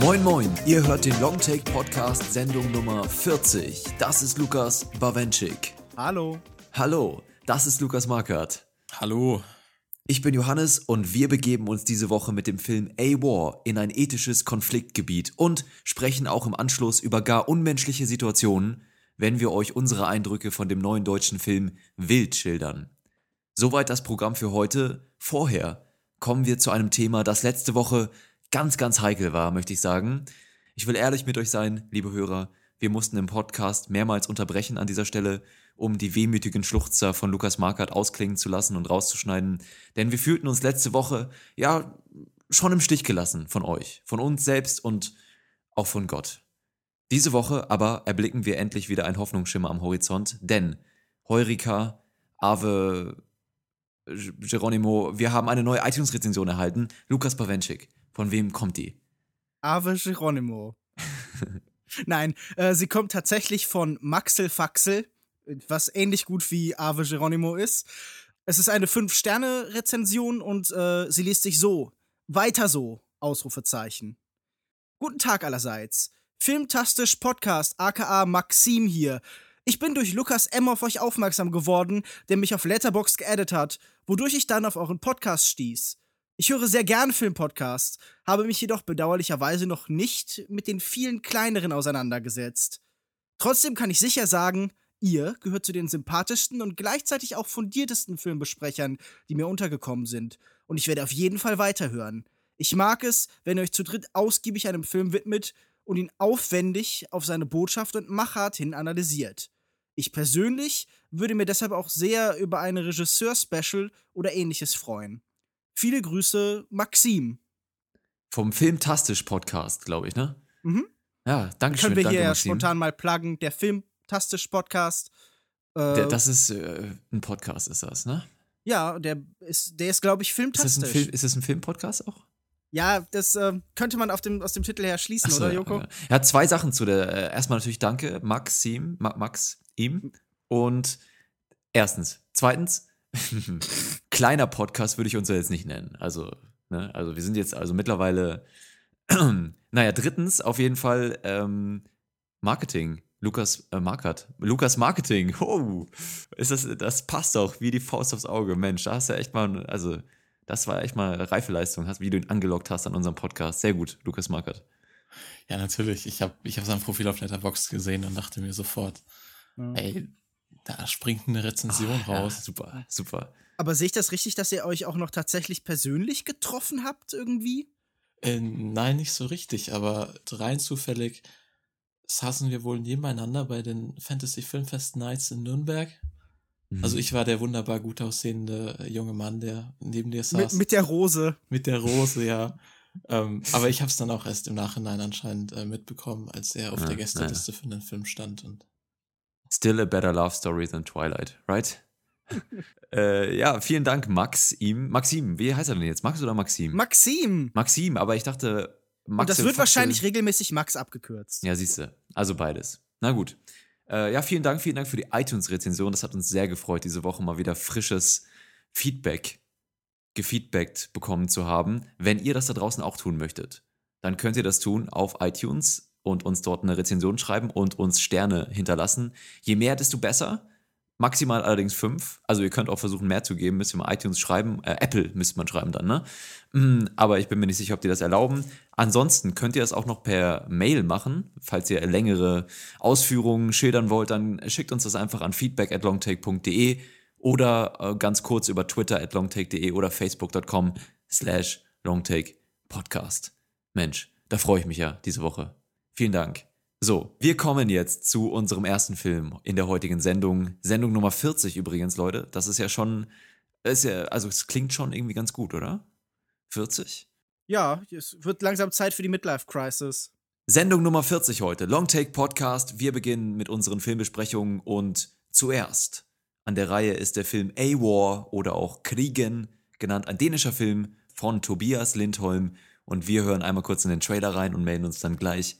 Moin Moin, ihr hört den Longtake Podcast Sendung Nummer 40. Das ist Lukas Bawenschik. Hallo. Hallo, das ist Lukas Markert. Hallo. Ich bin Johannes und wir begeben uns diese Woche mit dem Film A-War in ein ethisches Konfliktgebiet und sprechen auch im Anschluss über gar unmenschliche Situationen, wenn wir euch unsere Eindrücke von dem neuen deutschen Film Wild schildern. Soweit das Programm für heute. Vorher kommen wir zu einem Thema, das letzte Woche ganz, ganz heikel war, möchte ich sagen. Ich will ehrlich mit euch sein, liebe Hörer. Wir mussten im Podcast mehrmals unterbrechen an dieser Stelle, um die wehmütigen Schluchzer von Lukas Markert ausklingen zu lassen und rauszuschneiden. Denn wir fühlten uns letzte Woche, ja, schon im Stich gelassen von euch, von uns selbst und auch von Gott. Diese Woche aber erblicken wir endlich wieder einen Hoffnungsschimmer am Horizont, denn Heurika, Ave, Geronimo, wir haben eine neue iTunes-Rezension erhalten. Lukas Bawenschik. Von wem kommt die? Ave Geronimo. Nein, äh, sie kommt tatsächlich von Maxel Faxel, was ähnlich gut wie Ave Geronimo ist. Es ist eine 5-Sterne-Rezension und äh, sie liest sich so. Weiter so, Ausrufezeichen. Guten Tag allerseits. Filmtastisch Podcast, aka Maxim hier. Ich bin durch Lukas M. auf euch aufmerksam geworden, der mich auf Letterbox geaddet hat, wodurch ich dann auf euren Podcast stieß. Ich höre sehr gerne Filmpodcasts, habe mich jedoch bedauerlicherweise noch nicht mit den vielen kleineren auseinandergesetzt. Trotzdem kann ich sicher sagen, ihr gehört zu den sympathischsten und gleichzeitig auch fundiertesten Filmbesprechern, die mir untergekommen sind, und ich werde auf jeden Fall weiterhören. Ich mag es, wenn ihr euch zu dritt ausgiebig einem Film widmet und ihn aufwendig auf seine Botschaft und Machart hin analysiert. Ich persönlich würde mir deshalb auch sehr über eine Regisseur-Special oder ähnliches freuen. Viele Grüße, Maxim. Vom Filmtastisch Podcast, glaube ich, ne? Mhm. Ja, danke schön. Können wir danke, hier Maxim. spontan mal pluggen, der Filmtastisch Podcast. Äh, Der, das ist äh, ein Podcast, ist das, ne? ja, der ist, der ist, glaube ich, Ist das filmtastisch. ein, Film, ist das ein Filmpodcast auch? Ja, das äh, könnte man auf dem, aus dem Titel her schließen, so, oder, ja, Joko? Ja. ja, zwei Sachen zu der. Äh, erstmal natürlich danke, Maxim, Ma Max, ihm. Und erstens. Zweitens, kleiner Podcast würde ich uns ja jetzt nicht nennen. Also, ne, also wir sind jetzt also mittlerweile. naja, drittens, auf jeden Fall ähm, Marketing. Lukas äh, Markert. Lukas Marketing. Oh, ist das, das passt doch wie die Faust aufs Auge. Mensch, da hast du echt mal, also, das war echt mal Reifeleistung, hast, wie du ihn angelockt hast an unserem Podcast. Sehr gut, Lukas Markert. Ja, natürlich. Ich habe ich hab sein Profil auf Letterboxd gesehen und dachte mir sofort, Ja. ey, da springt eine Rezension Ja, raus. super, super. Aber sehe ich das richtig, dass ihr euch auch noch tatsächlich persönlich getroffen habt, irgendwie? Äh, nein, nicht so richtig, aber rein zufällig saßen wir wohl nebeneinander bei den Fantasy Filmfest Nights in Nürnberg. Mhm. Also ich war der wunderbar gut aussehende äh, junge Mann, der neben dir saß. Mit, mit der Rose. Mit der Rose, ja. ähm, aber ich habe es dann auch erst im Nachhinein anscheinend äh, mitbekommen, als er auf Ja, der Gästeliste für den Film stand. Und Still a better love story than Twilight, right? äh, ja, vielen Dank, Max, ihm. Maxim, wie heißt er denn jetzt? Max oder Maxim? Maxim! Maxim, aber ich dachte, Max. Und das wird wahrscheinlich regelmäßig Max abgekürzt. Ja, siehst du. Also beides. Na gut. Äh, ja, vielen Dank, vielen Dank für die iTunes-Rezension. Das hat uns sehr gefreut, diese Woche mal wieder frisches Feedback gefeedbackt bekommen zu haben. Wenn ihr das da draußen auch tun möchtet, dann könnt ihr das tun auf iTunes und uns dort eine Rezension schreiben und uns Sterne hinterlassen. Je mehr, desto besser. Maximal allerdings fünf. Also ihr könnt auch versuchen, mehr zu geben. Müsst ihr mal iTunes schreiben. Äh, Apple müsste man schreiben dann, ne? Mm, Aber ich bin mir nicht sicher, ob die das erlauben. Ansonsten könnt ihr das auch noch per Mail machen. Falls ihr längere Ausführungen schildern wollt, dann schickt uns das einfach an feedback at longtake.de oder äh, ganz kurz über Twitter at longtake.de oder facebook.com slash longtakepodcast. Mensch, da freue ich mich ja diese Woche. Vielen Dank. So, wir kommen jetzt zu unserem ersten Film in der heutigen Sendung. Sendung Nummer 40 übrigens, Leute. Das ist ja schon, ist ja, also es klingt schon irgendwie ganz gut, oder? 40? Ja, es wird langsam Zeit für die Midlife Crisis. Sendung Nummer 40 heute, Long Take Podcast. Wir beginnen mit unseren Filmbesprechungen und zuerst an der Reihe ist der Film A-War oder auch Kriegen, genannt ein dänischer Film von Tobias Lindholm. Und wir hören einmal kurz in den Trailer rein und melden uns dann gleich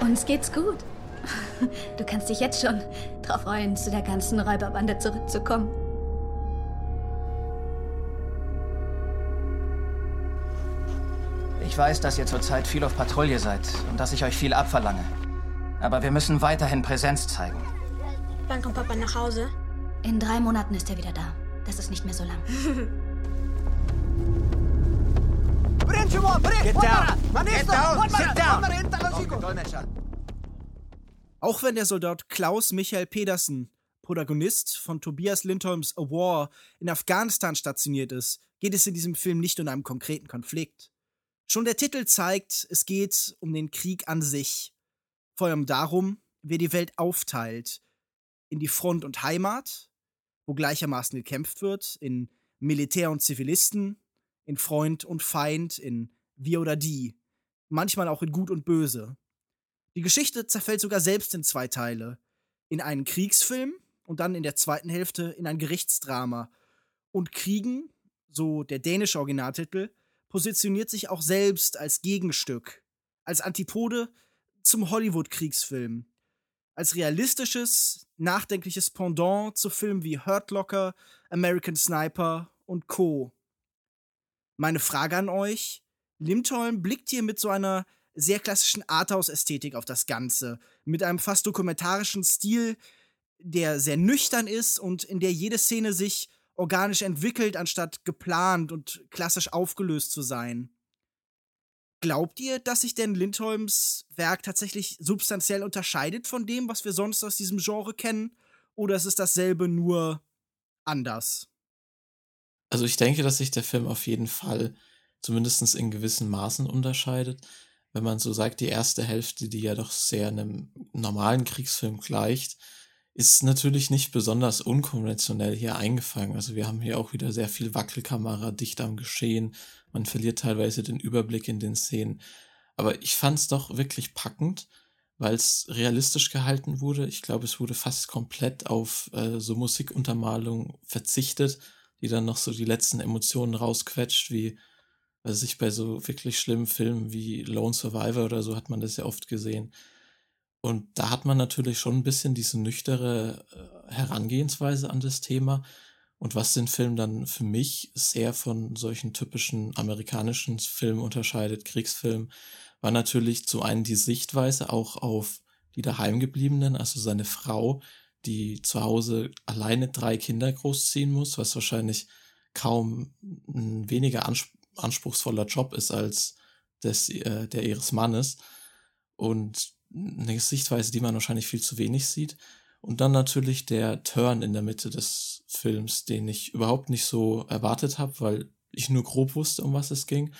Uns geht's gut. Du kannst dich jetzt schon darauf freuen, zu der ganzen Räuberbande zurückzukommen. Ich weiß, dass ihr zurzeit viel auf Patrouille seid und dass ich euch viel abverlange. Aber wir müssen weiterhin Präsenz zeigen. Wann kommt Papa nach Hause? In drei Monaten ist er wieder da. Das ist nicht mehr so lang. Get down! Get down! Sit down! Auch wenn der Soldat Klaus Michael Pedersen, Protagonist von Tobias Lindholms A War, in Afghanistan stationiert ist, geht es in diesem Film nicht um einen konkreten Konflikt. Schon der Titel zeigt, es geht um den Krieg an sich. Vor allem darum, wer die Welt aufteilt. In die Front und Heimat, wo gleichermaßen gekämpft wird, in Militär und Zivilisten, in Freund und Feind, in wir oder die, manchmal auch in Gut und Böse. Die Geschichte zerfällt sogar selbst in zwei Teile. In einen Kriegsfilm und dann in der zweiten Hälfte in ein Gerichtsdrama. Und Kriegen, so der dänische Originaltitel, positioniert sich auch selbst als Gegenstück, als Antipode zum Hollywood-Kriegsfilm, als realistisches, nachdenkliches Pendant zu Filmen wie Hurt Locker, American Sniper und Co. Meine Frage an euch: Limtolm blickt hier mit so einer sehr klassischen Arthouse-Ästhetik auf das Ganze, mit einem fast dokumentarischen Stil, der sehr nüchtern ist und in der jede Szene sich organisch entwickelt, anstatt geplant und klassisch aufgelöst zu sein. Glaubt ihr, dass sich denn Lindholms Werk tatsächlich substanziell unterscheidet von dem, was wir sonst aus diesem Genre kennen? Oder ist es dasselbe nur anders? Also ich denke, dass sich der Film auf jeden Fall zumindest in gewissen Maßen unterscheidet. Wenn man so sagt, die erste Hälfte, die ja doch sehr einem normalen Kriegsfilm gleicht, ist natürlich nicht besonders unkonventionell hier eingefangen. Also wir haben hier auch wieder sehr viel Wackelkamera, dicht am Geschehen. Man verliert teilweise den Überblick in den Szenen. Aber ich fand es doch wirklich packend, weil es realistisch gehalten wurde. Ich glaube, es wurde fast komplett auf äh, so Musikuntermalung verzichtet, die dann noch so die letzten Emotionen rausquetscht, wie also sich bei so wirklich schlimmen Filmen wie Lone Survivor oder so hat man das ja oft gesehen. Und da hat man natürlich schon ein bisschen diese nüchtere äh, Herangehensweise an das Thema. Und was den Film dann für mich sehr von solchen typischen amerikanischen Filmen unterscheidet, Kriegsfilmen, war natürlich zum einen die Sichtweise auch auf die daheimgebliebenen, also seine Frau, die zu Hause alleine drei Kinder großziehen muss, was wahrscheinlich kaum weniger anspruchsvoller Job ist als des, äh, der ihres Mannes. Und eine Sichtweise, die man wahrscheinlich viel zu wenig sieht. Und dann natürlich der Turn in der Mitte des Films, den ich überhaupt nicht so erwartet habe, weil ich nur grob wusste, um was es ging.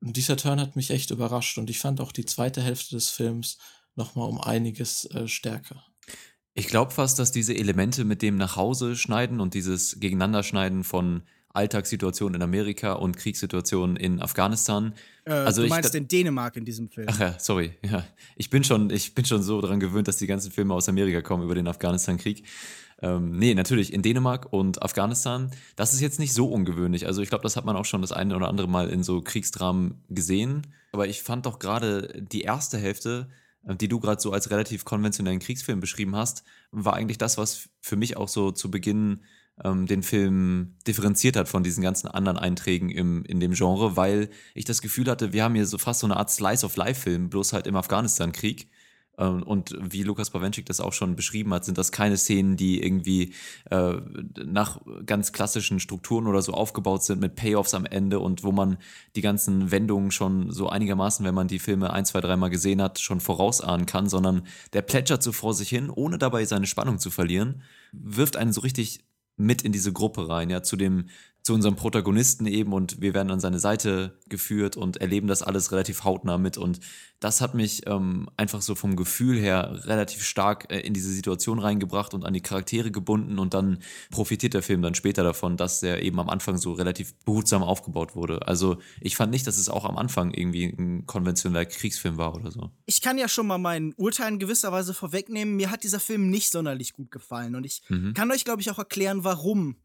Und dieser Turn hat mich echt überrascht und ich fand auch die zweite Hälfte des Films nochmal um einiges äh, stärker. Ich glaube fast, dass diese Elemente mit dem nach Hause schneiden und dieses Gegeneinanderschneiden von Alltagssituationen in Amerika und Kriegssituationen in Afghanistan. Äh, also du meinst in Dänemark in diesem Film. Ach ja, sorry. Ja. Ich, bin schon, ich bin schon so daran gewöhnt, dass die ganzen Filme aus Amerika kommen über den Afghanistan-Krieg. Ähm, nee, natürlich in Dänemark und Afghanistan. Das ist jetzt nicht so ungewöhnlich. Also ich glaube, das hat man auch schon das eine oder andere Mal in so Kriegsdramen gesehen. Aber ich fand doch gerade die erste Hälfte, äh, die du gerade so als relativ konventionellen Kriegsfilm beschrieben hast, war eigentlich das, was für mich auch so zu Beginn ähm, den Film differenziert hat von diesen ganzen anderen Einträgen im, in dem Genre, weil ich das Gefühl hatte, wir haben hier so fast so eine Art Slice-of-Life-Film, bloß halt im Afghanistan-Krieg. Ähm, und wie Lukas Bawenschik das auch schon beschrieben hat, sind das keine Szenen, die irgendwie äh, nach ganz klassischen Strukturen oder so aufgebaut sind mit Payoffs am Ende und wo man die ganzen Wendungen schon so einigermaßen, wenn man die Filme ein, zwei, dreimal gesehen hat, schon vorausahnen kann, sondern der plätschert so vor sich hin, ohne dabei seine Spannung zu verlieren, wirft einen so richtig mit in diese Gruppe rein, ja, zu dem, zu unserem Protagonisten eben und wir werden an seine Seite geführt und erleben das alles relativ hautnah mit und das hat mich ähm, einfach so vom Gefühl her relativ stark äh, in diese Situation reingebracht und an die Charaktere gebunden und dann profitiert der Film dann später davon, dass er eben am Anfang so relativ behutsam aufgebaut wurde. Also ich fand nicht, dass es auch am Anfang irgendwie ein konventioneller Kriegsfilm war oder so. Ich kann ja schon mal mein Urteil in gewisser Weise vorwegnehmen. Mir hat dieser Film nicht sonderlich gut gefallen und ich mhm. kann euch, glaube ich, auch erklären, warum.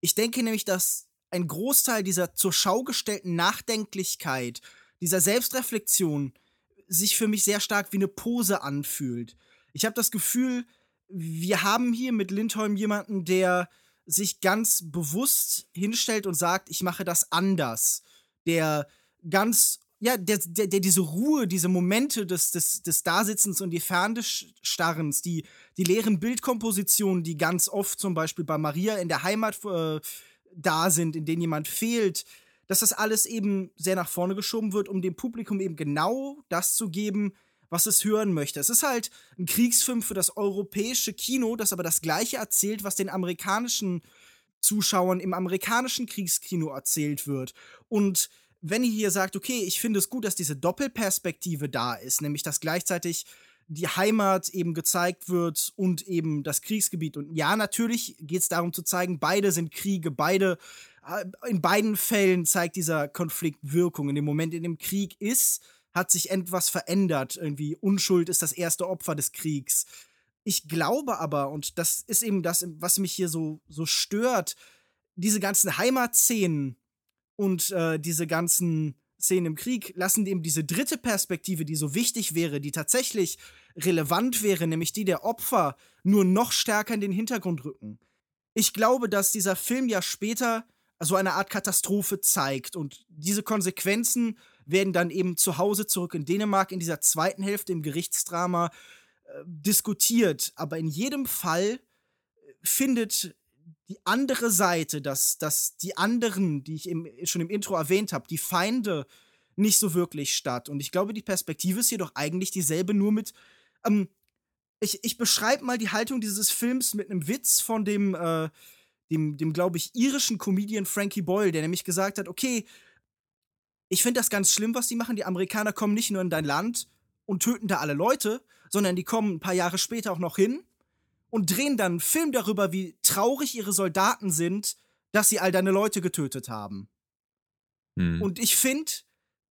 Ich denke nämlich, dass ein Großteil dieser zur Schau gestellten Nachdenklichkeit, dieser Selbstreflexion sich für mich sehr stark wie eine Pose anfühlt. Ich habe das Gefühl, wir haben hier mit Lindholm jemanden, der sich ganz bewusst hinstellt und sagt, ich mache das anders. Der ganz, ja, der, der, der diese Ruhe, diese Momente des, des, des Dasitzens und die Fernstarrens, die, die leeren Bildkompositionen, die ganz oft zum Beispiel bei Maria in der Heimat äh, da sind, in denen jemand fehlt, dass das alles eben sehr nach vorne geschoben wird, um dem Publikum eben genau das zu geben, was es hören möchte. Es ist halt ein Kriegsfilm für das europäische Kino, das aber das gleiche erzählt, was den amerikanischen Zuschauern im amerikanischen Kriegskino erzählt wird. Und wenn ihr hier sagt, okay, ich finde es gut, dass diese Doppelperspektive da ist, nämlich dass gleichzeitig die Heimat eben gezeigt wird und eben das Kriegsgebiet. Und ja, natürlich geht es darum zu zeigen, beide sind Kriege, beide, äh, in beiden Fällen zeigt dieser Konflikt Wirkung. In dem Moment, in dem Krieg ist, hat sich etwas verändert. Irgendwie Unschuld ist das erste Opfer des Kriegs. Ich glaube aber, und das ist eben das, was mich hier so, so stört, diese ganzen Heimatszenen und äh, diese ganzen Szenen im Krieg lassen eben diese dritte Perspektive, die so wichtig wäre, die tatsächlich relevant wäre, nämlich die der Opfer, nur noch stärker in den Hintergrund rücken. Ich glaube, dass dieser Film ja später so eine Art Katastrophe zeigt und diese Konsequenzen werden dann eben zu Hause zurück in Dänemark in dieser zweiten Hälfte im Gerichtsdrama äh, diskutiert. Aber in jedem Fall äh, findet die andere Seite, dass, dass die anderen, die ich im, schon im Intro erwähnt habe, die Feinde nicht so wirklich statt. Und ich glaube, die Perspektive ist jedoch eigentlich dieselbe, nur mit. Ähm, ich ich beschreibe mal die Haltung dieses Films mit einem Witz von dem, äh, dem, dem glaube ich, irischen Comedian Frankie Boyle, der nämlich gesagt hat: Okay, ich finde das ganz schlimm, was die machen. Die Amerikaner kommen nicht nur in dein Land und töten da alle Leute, sondern die kommen ein paar Jahre später auch noch hin und drehen dann einen Film darüber, wie traurig ihre Soldaten sind, dass sie all deine Leute getötet haben. Hm. Und ich finde,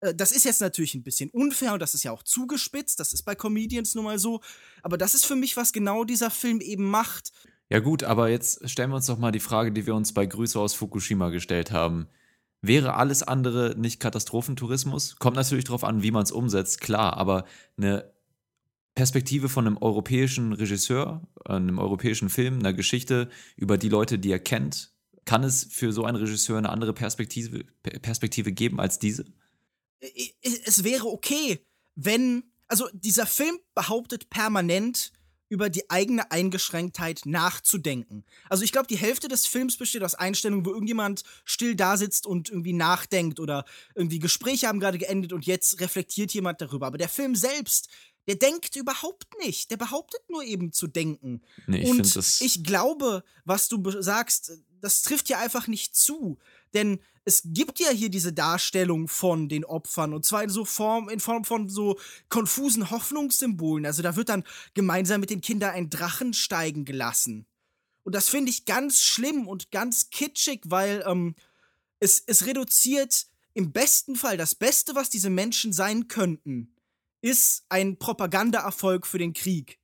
äh, das ist jetzt natürlich ein bisschen unfair und das ist ja auch zugespitzt, das ist bei Comedians nun mal so, aber das ist für mich, was genau dieser Film eben macht. Ja gut, aber jetzt stellen wir uns doch mal die Frage, die wir uns bei Grüße aus Fukushima gestellt haben. Wäre alles andere nicht Katastrophentourismus? Kommt natürlich darauf an, wie man es umsetzt, klar, aber eine Perspektive von einem europäischen Regisseur, einem europäischen Film, einer Geschichte über die Leute, die er kennt, kann es für so einen Regisseur eine andere Perspektive, Perspektive geben als diese? Es wäre okay, wenn, also dieser Film behauptet permanent, über die eigene Eingeschränktheit nachzudenken. Also ich glaube, die Hälfte des Films besteht aus Einstellungen, wo irgendjemand still da sitzt und irgendwie nachdenkt oder irgendwie Gespräche haben gerade geendet und jetzt reflektiert jemand darüber. Aber der Film selbst, der denkt überhaupt nicht. Der behauptet nur eben zu denken. Nee, ich und ich glaube, was du sagst, das trifft ja einfach nicht zu. Denn es gibt ja hier diese Darstellung von den Opfern und zwar in so Form, in Form von so konfusen Hoffnungssymbolen. Also da wird dann gemeinsam mit den Kindern ein Drachen steigen gelassen. Und das finde ich ganz schlimm und ganz kitschig, weil ähm, es, es reduziert im besten Fall das Beste, was diese Menschen sein könnten, ist ein Propagandaerfolg für den Krieg.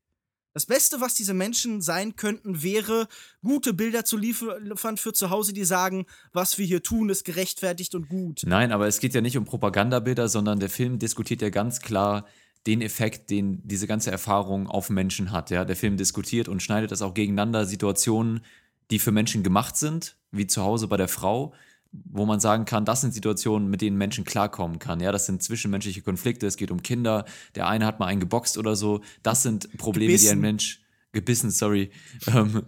Das Beste, was diese Menschen sein könnten, wäre, gute Bilder zu liefern für zu Hause, die sagen, was wir hier tun, ist gerechtfertigt und gut. Nein, aber es geht ja nicht um Propagandabilder, sondern der Film diskutiert ja ganz klar den Effekt, den diese ganze Erfahrung auf Menschen hat. Ja? Der Film diskutiert und schneidet das auch gegeneinander, Situationen, die für Menschen gemacht sind, wie zu Hause bei der Frau, wo man sagen kann, das sind Situationen, mit denen Menschen klarkommen kann. Ja, das sind zwischenmenschliche Konflikte, es geht um Kinder, der eine hat mal einen geboxt oder so. Das sind Probleme, gebissen. die ein Mensch gebissen, sorry. Ähm,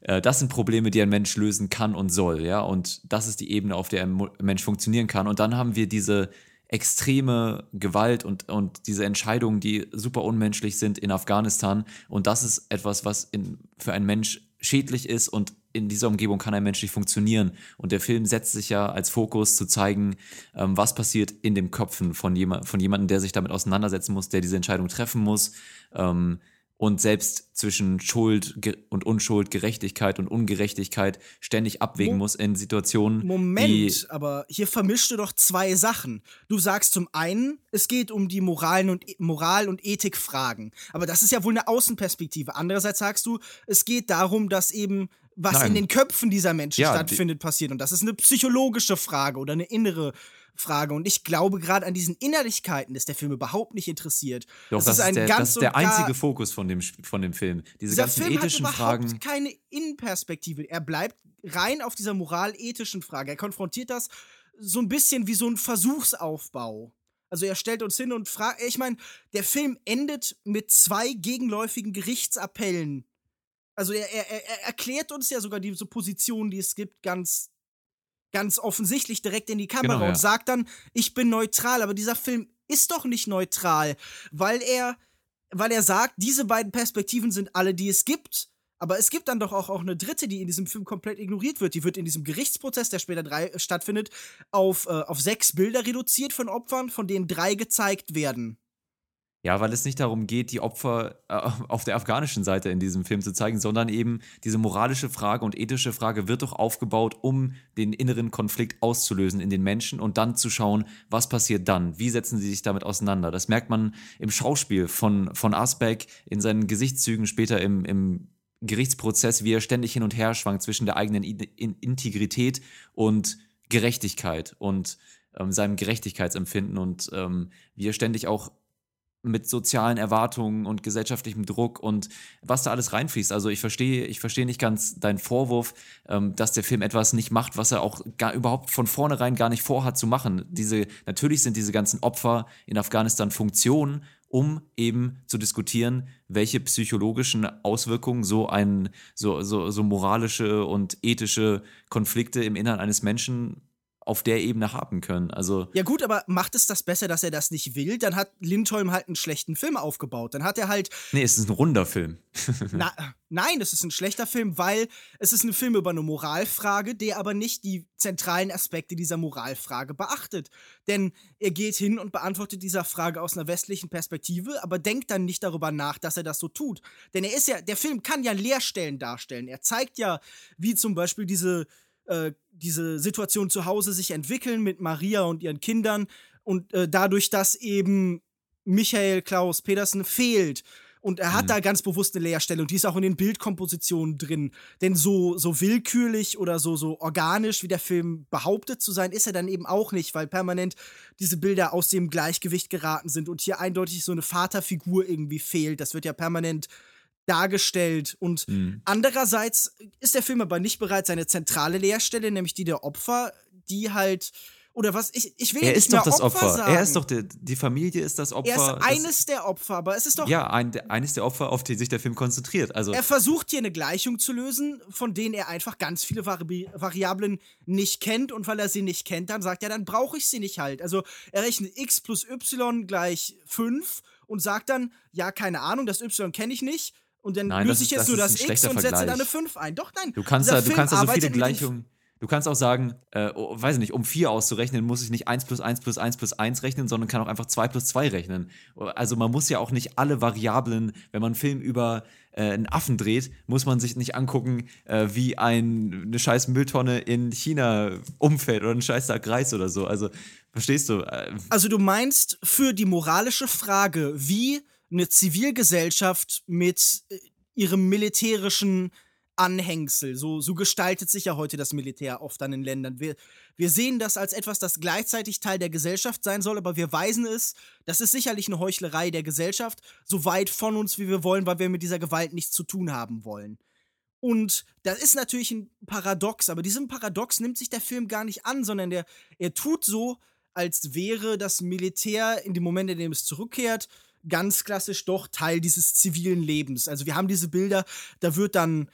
äh, das sind Probleme, die ein Mensch lösen kann und soll, ja. Und das ist die Ebene, auf der ein Mensch funktionieren kann. Und dann haben wir diese extreme Gewalt und, und diese Entscheidungen, die super unmenschlich sind in Afghanistan. Und das ist etwas, was in, für einen Mensch schädlich ist und in dieser Umgebung kann ein Mensch nicht funktionieren. Und der Film setzt sich ja als Fokus zu zeigen, ähm, was passiert in den Köpfen von, jemand, von jemandem, der sich damit auseinandersetzen muss, der diese Entscheidung treffen muss. Ähm, und selbst zwischen Schuld und Unschuld, Gerechtigkeit und Ungerechtigkeit ständig abwägen Mo muss in Situationen. Moment, aber hier vermischst du doch zwei Sachen. Du sagst zum einen, es geht um die Moralen und e-, Moral und Ethikfragen, aber das ist ja wohl eine Außenperspektive. Andererseits sagst du, es geht darum, dass eben was Nein. in den Köpfen dieser Menschen Ja, die- stattfindet, passiert. Und das ist eine psychologische Frage oder eine innere Frage. Und ich glaube, gerade an diesen Innerlichkeiten ist der Film überhaupt nicht interessiert. Doch, das, ist, der, das ist der einzige Fokus von dem, von dem Film. Diese dieser ganzen Film hat ethischen überhaupt Fragen. keine Innenperspektive. Er bleibt rein auf dieser moral-ethischen Frage. Er konfrontiert das so ein bisschen wie so ein Versuchsaufbau. Also er stellt uns hin und fragt, ich meine, der Film endet mit zwei gegenläufigen Gerichtsappellen. Also er, er, er er erklärt uns ja sogar diese Position, die es gibt, ganz, ganz offensichtlich direkt in die Kamera Genau, ja. und sagt dann, ich bin neutral. Aber dieser Film ist doch nicht neutral, weil er, weil er sagt, diese beiden Perspektiven sind alle, die es gibt. Aber es gibt dann doch auch, auch eine dritte, die in diesem Film komplett ignoriert wird. Die wird in diesem Gerichtsprozess, der später drei, stattfindet, auf, äh, auf sechs Bilder reduziert von Opfern, von denen drei gezeigt werden. Ja, weil es nicht darum geht, die Opfer äh, auf der afghanischen Seite in diesem Film zu zeigen, sondern eben diese moralische Frage und ethische Frage wird doch aufgebaut, um den inneren Konflikt auszulösen in den Menschen und dann zu schauen, was passiert dann? Wie setzen sie sich damit auseinander? Das merkt man im Schauspiel von, von Asbeck, in seinen Gesichtszügen später im, im Gerichtsprozess, wie er ständig hin und her schwankt zwischen der eigenen Integrität und Gerechtigkeit und ähm, seinem Gerechtigkeitsempfinden und ähm, wie er ständig auch mit sozialen Erwartungen und gesellschaftlichem Druck und was da alles reinfließt. Also ich verstehe, ich verstehe nicht ganz deinen Vorwurf, ähm, dass der Film etwas nicht macht, was er auch gar überhaupt von vornherein gar nicht vorhat zu machen. Diese, natürlich sind diese ganzen Opfer in Afghanistan Funktionen, um eben zu diskutieren, welche psychologischen Auswirkungen so ein, so, so, so moralische und ethische Konflikte im Innern eines Menschen auf der Ebene haben können. Also Ja gut, aber macht es das besser, dass er das nicht will? Dann hat Lindholm halt einen schlechten Film aufgebaut. Dann hat er halt Nee, es ist ein runder Film. Na, nein, es ist ein schlechter Film, weil es ist ein Film über eine Moralfrage, der aber nicht die zentralen Aspekte dieser Moralfrage beachtet. Denn er geht hin und beantwortet dieser Frage aus einer westlichen Perspektive, aber denkt dann nicht darüber nach, dass er das so tut. Denn er ist ja, der Film kann ja Leerstellen darstellen. Er zeigt ja, wie zum Beispiel diese, äh, diese Situation zu Hause sich entwickeln mit Maria und ihren Kindern und äh, dadurch, dass eben Michael Klaus Pedersen fehlt. Und er hat da ganz bewusst eine Leerstelle und die ist auch in den Bildkompositionen drin. Denn so, so willkürlich oder so, so organisch, wie der Film behauptet zu sein, ist er dann eben auch nicht, weil permanent diese Bilder aus dem Gleichgewicht geraten sind und hier eindeutig so eine Vaterfigur irgendwie fehlt. Das wird ja permanent dargestellt. Und Mhm. andererseits ist der Film aber nicht bereit, seine zentrale Leerstelle, nämlich die der Opfer, die halt. Oder was? Ich, ich will Er nicht ist doch das Opfer. Sagen. Er ist doch der, die Familie ist das Opfer. Er ist das- eines der Opfer, aber es ist doch. ja, ein, eines der Opfer, auf die sich der Film konzentriert. Also Er versucht hier eine Gleichung zu lösen, von denen er einfach ganz viele Vari Variablen nicht kennt und weil er sie nicht kennt, dann sagt er, dann brauche ich sie nicht halt. Also er rechnet x plus y gleich 5 und sagt dann, ja, keine Ahnung, das y kenne ich nicht. Und dann Nein, das löse ich ist- jetzt das nur ist das ein x und setze da Vergleich. eine 5 ein. Doch, nein. du kannst da, du kannst da so viele Gleichungen. Du kannst auch sagen, äh, oh, weiß nicht, um 4 auszurechnen, muss ich nicht 1 plus 1 plus 1 plus 1 rechnen, sondern kann auch einfach 2 plus 2 rechnen. Also man muss ja auch nicht alle Variablen, wenn man einen Film über äh, einen Affen dreht, muss man sich nicht angucken, äh, wie ein, eine scheiß Mülltonne in China umfällt oder ein scheiß Tag Reis oder so. Also, verstehst du? Äh, Also du meinst für die moralische Frage, wie eine Zivilgesellschaft mit äh, ihrem militärischen Anhängsel, so, so gestaltet sich ja heute das Militär oft an den Ländern. Wir, wir sehen das als etwas, das gleichzeitig Teil der Gesellschaft sein soll, aber wir weisen es, das ist sicherlich eine Heuchlerei der Gesellschaft, so weit von uns, wie wir wollen, weil wir mit dieser Gewalt nichts zu tun haben wollen. Und das ist natürlich ein Paradox, aber diesem Paradox nimmt sich der Film gar nicht an, sondern der, er tut so, als wäre das Militär in dem Moment, in dem es zurückkehrt, ganz klassisch doch Teil dieses zivilen Lebens. Also wir haben diese Bilder, da wird dann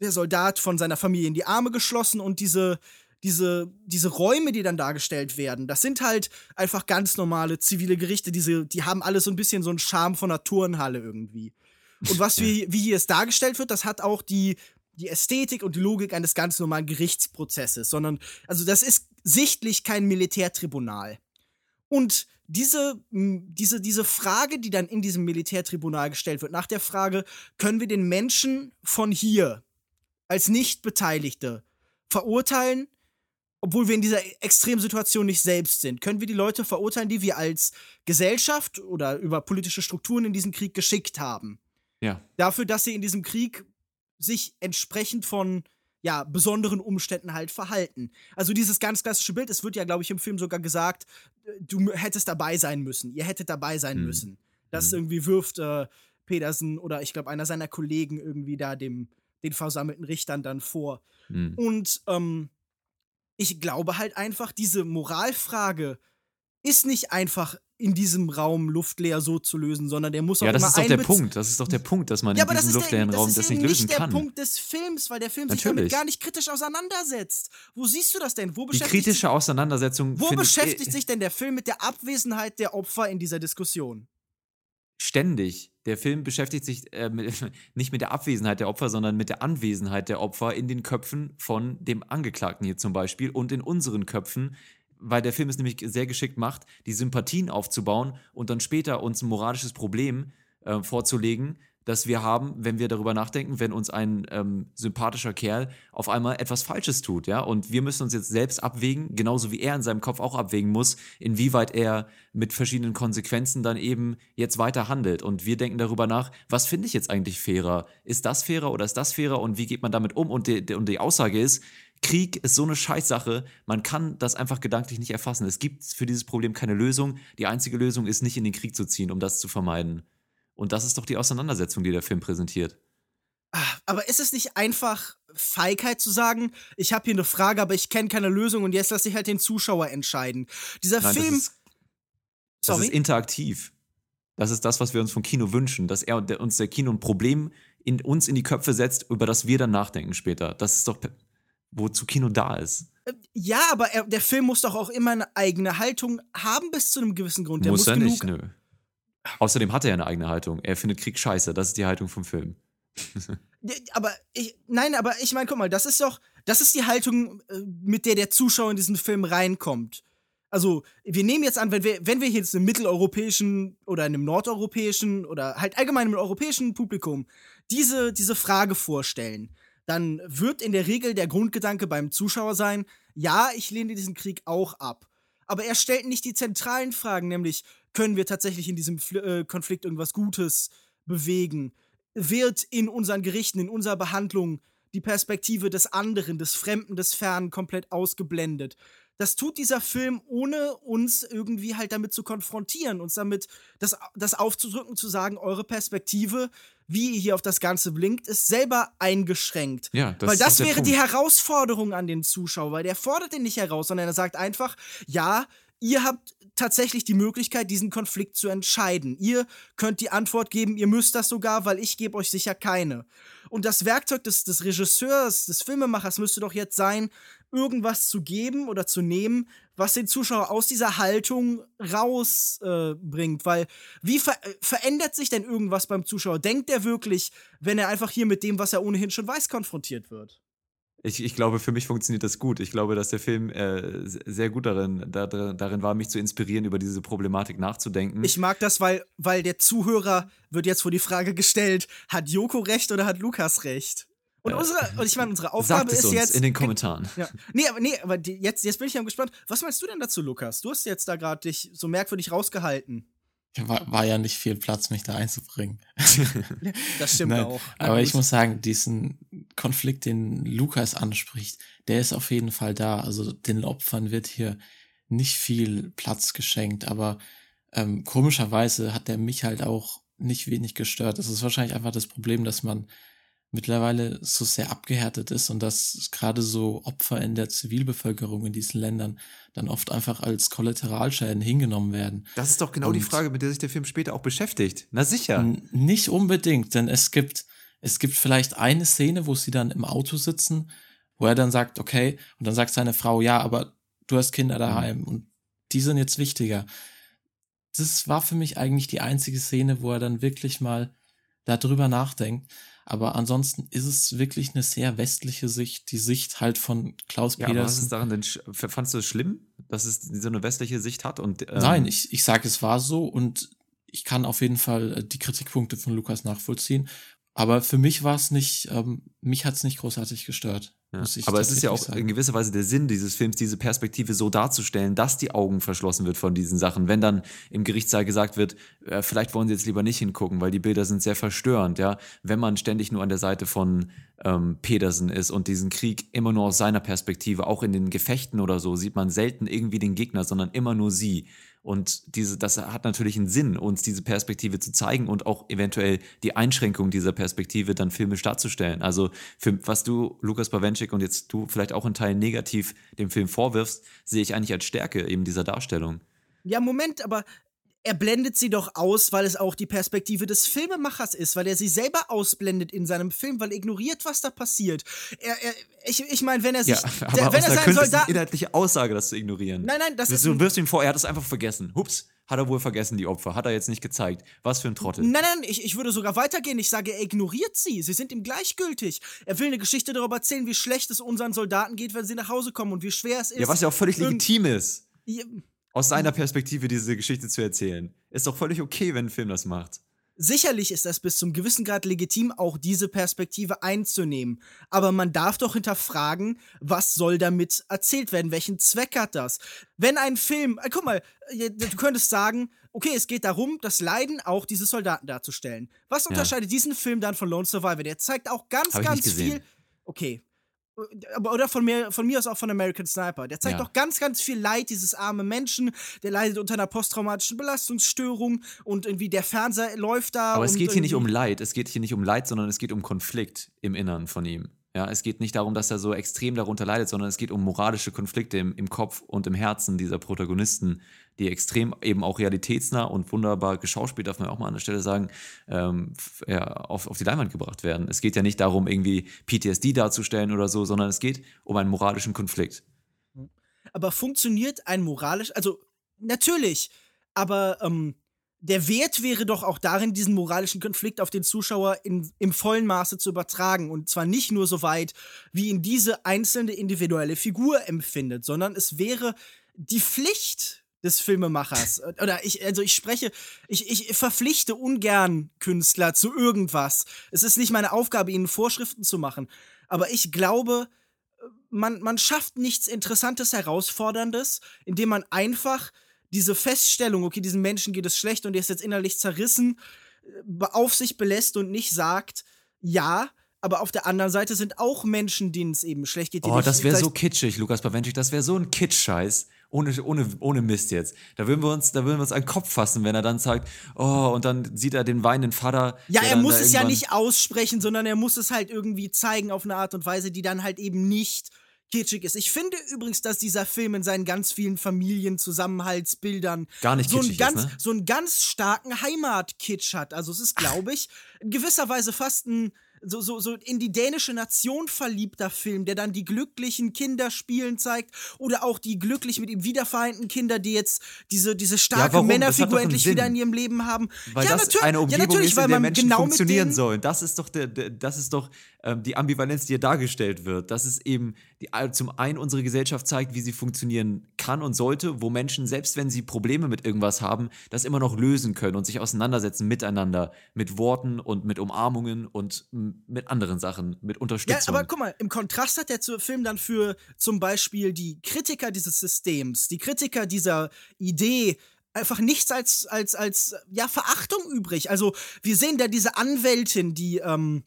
der Soldat von seiner Familie in die Arme geschlossen und diese, diese, diese Räume, die dann dargestellt werden, das sind halt einfach ganz normale zivile Gerichte. Diese, die haben alles so ein bisschen so einen Charme von einer Turnhalle irgendwie. Und was wie, wie hier es dargestellt wird, das hat auch die, die Ästhetik und die Logik eines ganz normalen Gerichtsprozesses, sondern, also das ist sichtlich kein Militärtribunal. Und diese, diese, diese Frage, die dann in diesem Militärtribunal gestellt wird, nach der Frage, können wir den Menschen von hier als Nichtbeteiligte verurteilen, obwohl wir in dieser Extremsituation nicht selbst sind? Können wir die Leute verurteilen, die wir als Gesellschaft oder über politische Strukturen in diesen Krieg geschickt haben? ja. Dafür, dass sie in diesem Krieg sich entsprechend von ja, besonderen Umständen halt verhalten. Also dieses ganz klassische Bild, es wird ja, glaube ich, im Film sogar gesagt, äh, du hättest dabei sein müssen, ihr hättet dabei sein Hm. müssen. Das Hm. irgendwie wirft äh, Pedersen oder ich glaube einer seiner Kollegen irgendwie da dem den versammelten Richtern dann vor. Hm. Und ähm, ich glaube halt einfach, diese Moralfrage ist nicht einfach in diesem Raum luftleer so zu lösen, sondern der muss auch Ja, das ist doch der Punkt. Das ist doch der Punkt, dass man ja, in das diesem ist, der, luftleeren das Raum ist das eben nicht lösen nicht der kann. Punkt des Films, weil der Film sich damit Natürlich. gar nicht kritisch auseinandersetzt. Wo siehst du das denn? Wo Die beschäftigt, kritische Auseinandersetzung wo ich, beschäftigt sich denn der Film mit der Abwesenheit der Opfer in dieser Diskussion? ständig. Der Film beschäftigt sich äh, mit, nicht mit der Abwesenheit der Opfer, sondern mit der Anwesenheit der Opfer in den Köpfen von dem Angeklagten hier zum Beispiel und in unseren Köpfen, weil der Film es nämlich sehr geschickt macht, die Sympathien aufzubauen und dann später uns ein moralisches Problem äh, vorzulegen, das wir haben, wenn wir darüber nachdenken, wenn uns ein ähm, sympathischer Kerl auf einmal etwas Falsches tut, ja. Und wir müssen uns jetzt selbst abwägen, genauso wie er in seinem Kopf auch abwägen muss, inwieweit er mit verschiedenen Konsequenzen dann eben jetzt weiter handelt. Und wir denken darüber nach, was finde ich jetzt eigentlich fairer? Ist das fairer oder ist das fairer? Und wie geht man damit um? Und die, und die Aussage ist, Krieg ist so eine Scheißsache, man kann das einfach gedanklich nicht erfassen. Es gibt für dieses Problem keine Lösung. Die einzige Lösung ist, nicht in den Krieg zu ziehen, um das zu vermeiden. Und das ist doch die Auseinandersetzung, die der Film präsentiert. Ah, Aber ist es nicht einfach Feigheit zu sagen, ich habe hier eine Frage, aber ich kenne keine Lösung und jetzt lasse ich halt den Zuschauer entscheiden? Dieser Nein, Film. das ist, das ist interaktiv. Das ist das, was wir uns vom Kino wünschen, dass er uns der Kino ein Problem in uns in die Köpfe setzt, über das wir dann nachdenken später. Das ist doch, wozu Kino da ist. ja, aber er, der Film muss doch auch immer eine eigene Haltung haben bis zu einem gewissen Grund. Der Muss muss, er nicht, nö. Außerdem hat er ja eine eigene Haltung. Er findet Krieg scheiße. Das ist die Haltung vom Film. Aber ich, nein, aber ich meine, guck mal, das ist doch, das ist die Haltung, äh, mit der der Zuschauer in diesen Film reinkommt. Also, wir nehmen jetzt an, wenn wir, wenn wir jetzt einem mitteleuropäischen oder einem nordeuropäischen oder halt allgemein einem europäischen Publikum diese, diese Frage vorstellen, dann wird in der Regel der Grundgedanke beim Zuschauer sein, ja, ich lehne diesen Krieg auch ab. Aber er stellt nicht die zentralen Fragen, nämlich, können wir tatsächlich in diesem Fl äh, Konflikt irgendwas Gutes bewegen? Wird in unseren Gerichten, in unserer Behandlung die Perspektive des anderen, des Fremden, des Fernen komplett ausgeblendet? Das tut dieser Film, ohne uns irgendwie halt damit zu konfrontieren, uns damit das, das aufzudrücken, zu sagen, eure Perspektive, wie ihr hier auf das Ganze blinkt, ist selber eingeschränkt. Ja, das weil das wäre die Herausforderung an den Zuschauer, weil der fordert den nicht heraus, sondern er sagt einfach, ja, ihr habt tatsächlich die Möglichkeit, diesen Konflikt zu entscheiden. Ihr könnt die Antwort geben, ihr müsst das sogar, weil ich gebe euch sicher keine. Und das Werkzeug des, des Regisseurs, des Filmemachers müsste doch jetzt sein, irgendwas zu geben oder zu nehmen, was den Zuschauer aus dieser Haltung rausbringt. Äh. Weil wie ver äh, verändert sich denn irgendwas beim Zuschauer? Denkt er wirklich, wenn er einfach hier mit dem, was er ohnehin schon weiß, konfrontiert wird? Ich, ich glaube, für mich funktioniert das gut. Ich glaube, dass der Film äh, sehr gut darin, da, darin war, mich zu inspirieren, über diese Problematik nachzudenken. Ich mag das, weil, weil der Zuhörer wird jetzt vor die Frage gestellt, hat Joko recht oder hat Lukas recht? Und, unsere, und ich meine, unsere Aufgabe Sagt es ist uns jetzt. in den Kommentaren. Ja. Nee, aber, nee, aber die, jetzt, jetzt bin ich ja gespannt. Was meinst du denn dazu, Lukas? Du hast jetzt da gerade dich so merkwürdig rausgehalten. Ja, War, war ja nicht viel Platz, mich da einzubringen. Das stimmt Nein, auch. Aber ich muss sagen, diesen Konflikt, den Lukas anspricht, der ist auf jeden Fall da. Also den Opfern wird hier nicht viel Platz geschenkt, aber ähm, komischerweise hat der mich halt auch nicht wenig gestört. Das ist wahrscheinlich einfach das Problem, dass man mittlerweile so sehr abgehärtet ist und dass gerade so Opfer in der Zivilbevölkerung in diesen Ländern dann oft einfach als Kollateralschäden hingenommen werden. Das ist doch genau die Und- Frage, mit der sich der Film später auch beschäftigt. Na sicher. Nicht unbedingt, denn es gibt, es gibt vielleicht eine Szene, wo sie dann im Auto sitzen, wo er dann sagt, okay, und dann sagt seine Frau, ja, aber du hast Kinder daheim und die sind jetzt wichtiger. Das war für mich eigentlich die einzige Szene, wo er dann wirklich mal darüber nachdenkt. Aber ansonsten ist es wirklich eine sehr westliche Sicht, die Sicht halt von Klaus Ja, aber was Petersen. ist daran denn? Fandst du es schlimm, dass es so eine westliche Sicht hat? Und, ähm, Nein, ich, ich sage, es war so und ich kann auf jeden Fall äh, die Kritikpunkte von Lukas nachvollziehen. Aber für mich war es nicht, ähm, mich hat es nicht großartig gestört. Ja. Aber es ist ja auch sagen. in gewisser Weise der Sinn dieses Films, diese Perspektive so darzustellen, dass die Augen verschlossen wird von diesen Sachen. Wenn dann im Gerichtssaal gesagt wird, äh, vielleicht wollen sie jetzt lieber nicht hingucken, weil die Bilder sind sehr verstörend, ja. Wenn man ständig nur an der Seite von ähm, Pedersen ist und diesen Krieg immer nur aus seiner Perspektive, auch in den Gefechten oder so, sieht man selten irgendwie den Gegner, sondern immer nur sie. Und diese, das hat natürlich einen Sinn, uns diese Perspektive zu zeigen und auch eventuell die Einschränkung dieser Perspektive dann filmisch darzustellen. Also, für, was du, Lukas Bawenschik, und jetzt du vielleicht auch in Teilen negativ dem Film vorwirfst, sehe ich eigentlich als Stärke eben dieser Darstellung. Ja, Moment, aber er blendet sie doch aus, weil es auch die Perspektive des Filmemachers ist, weil er sie selber ausblendet in seinem Film, weil er ignoriert, was da passiert. Er, er, ich ich meine, wenn er sich. Ja, aber der, wenn er seinen Künste ist inhaltliche Aussage, das zu ignorieren. Nein, nein, das du, ist. Du wirfst ihm vor, er hat es einfach vergessen. Hups, hat er wohl vergessen, die Opfer. Hat er jetzt nicht gezeigt. Was für ein Trottel. Nein, nein, ich, ich würde sogar weitergehen. Ich sage, er ignoriert sie. Sie sind ihm gleichgültig. Er will eine Geschichte darüber erzählen, wie schlecht es unseren Soldaten geht, wenn sie nach Hause kommen und wie schwer es ist. Ja, was ja auch völlig legitim ist, Ja, aus seiner Perspektive diese Geschichte zu erzählen. Ist doch völlig okay, wenn ein Film das macht. Sicherlich ist das bis zum gewissen Grad legitim, auch diese Perspektive einzunehmen. Aber man darf doch hinterfragen, was soll damit erzählt werden? Welchen Zweck hat das? Wenn ein Film, äh, guck mal, äh, du könntest sagen, okay, es geht darum, das Leiden auch dieses Soldaten darzustellen. Was unterscheidet diesen Film dann von Lone Survivor? Der zeigt auch ganz, ganz viel. Okay. Oder von mir, von mir aus auch von American Sniper. Der zeigt Ja. doch ganz, ganz viel Leid dieses arme Menschen. Der leidet unter einer posttraumatischen Belastungsstörung und irgendwie der Fernseher läuft da. Aber es geht hier nicht um Leid. Es geht hier nicht um Leid, sondern es geht um Konflikt im Innern von ihm. Ja, es geht nicht darum, dass er so extrem darunter leidet, sondern es geht um moralische Konflikte im, im Kopf und im Herzen dieser Protagonisten, die extrem eben auch realitätsnah und wunderbar geschauspielt, darf man auch mal an der Stelle sagen, ähm, ja, auf, auf die Leinwand gebracht werden. Es geht ja nicht darum, irgendwie PTSD darzustellen oder so, sondern es geht um einen moralischen Konflikt. Aber funktioniert ein moralisch, also natürlich, aber ähm, der Wert wäre doch auch darin, diesen moralischen Konflikt auf den Zuschauer in, im vollen Maße zu übertragen. Und zwar nicht nur so weit, wie ihn diese einzelne individuelle Figur empfindet, sondern es wäre die Pflicht des Filmemachers. Oder ich, also ich spreche, ich, ich verpflichte ungern Künstler zu irgendwas. Es ist nicht meine Aufgabe, ihnen Vorschriften zu machen. Aber ich glaube, man, man schafft nichts Interessantes, Herausforderndes, indem man einfach diese Feststellung, okay, diesem Menschen geht es schlecht und der ist jetzt innerlich zerrissen, äh, auf sich belässt und nicht sagt, ja, aber auf der anderen Seite sind auch Menschen, denen es eben schlecht geht. die Oh, das wäre so kitschig, Lukas Bawenschik, das wäre so ein Kitsch-Scheiß. Ohne, ohne, ohne Mist jetzt. Da würden wir uns, da würden wir uns an den Kopf fassen, wenn er dann sagt, oh, und dann sieht er den weinenden Vater. Ja, er muss es ja nicht aussprechen, sondern er muss es halt irgendwie zeigen auf eine Art und Weise, die dann halt eben nicht kitschig ist. Ich finde übrigens, dass dieser Film in seinen ganz vielen Familienzusammenhaltsbildern Gar nicht so einen ganz, ist, ne? so einen ganz starken Heimatkitsch hat. Also es ist, glaube ich, in gewisser Weise fast ein so, so, so in die dänische Nation verliebter Film, der dann die glücklichen Kinder spielen zeigt oder auch die glücklich mit ihm wiedervereinten Kinder, die jetzt diese, diese starke hat Männerfigur endlich Sinn. wieder in ihrem Leben haben. Weil ja, das natür- eine ja, Umgebung natürlich, ist, weil in der man Menschen genau funktionieren sollen. Das ist doch der, der das ist doch ähm, die Ambivalenz, die hier dargestellt wird. Das ist eben die, zum einen unsere Gesellschaft zeigt, wie sie funktionieren kann und sollte, wo Menschen selbst wenn sie Probleme mit irgendwas haben, das immer noch lösen können und sich auseinandersetzen miteinander, mit Worten und mit Umarmungen und mit anderen Sachen, mit Ja, Unterstützung. aber guck mal, im Kontrast hat der Film dann für zum Beispiel die Kritiker dieses Systems, die Kritiker dieser Idee, einfach nichts als, als, als, ja, Verachtung übrig. Also, wir sehen da diese Anwältin, die, ähm,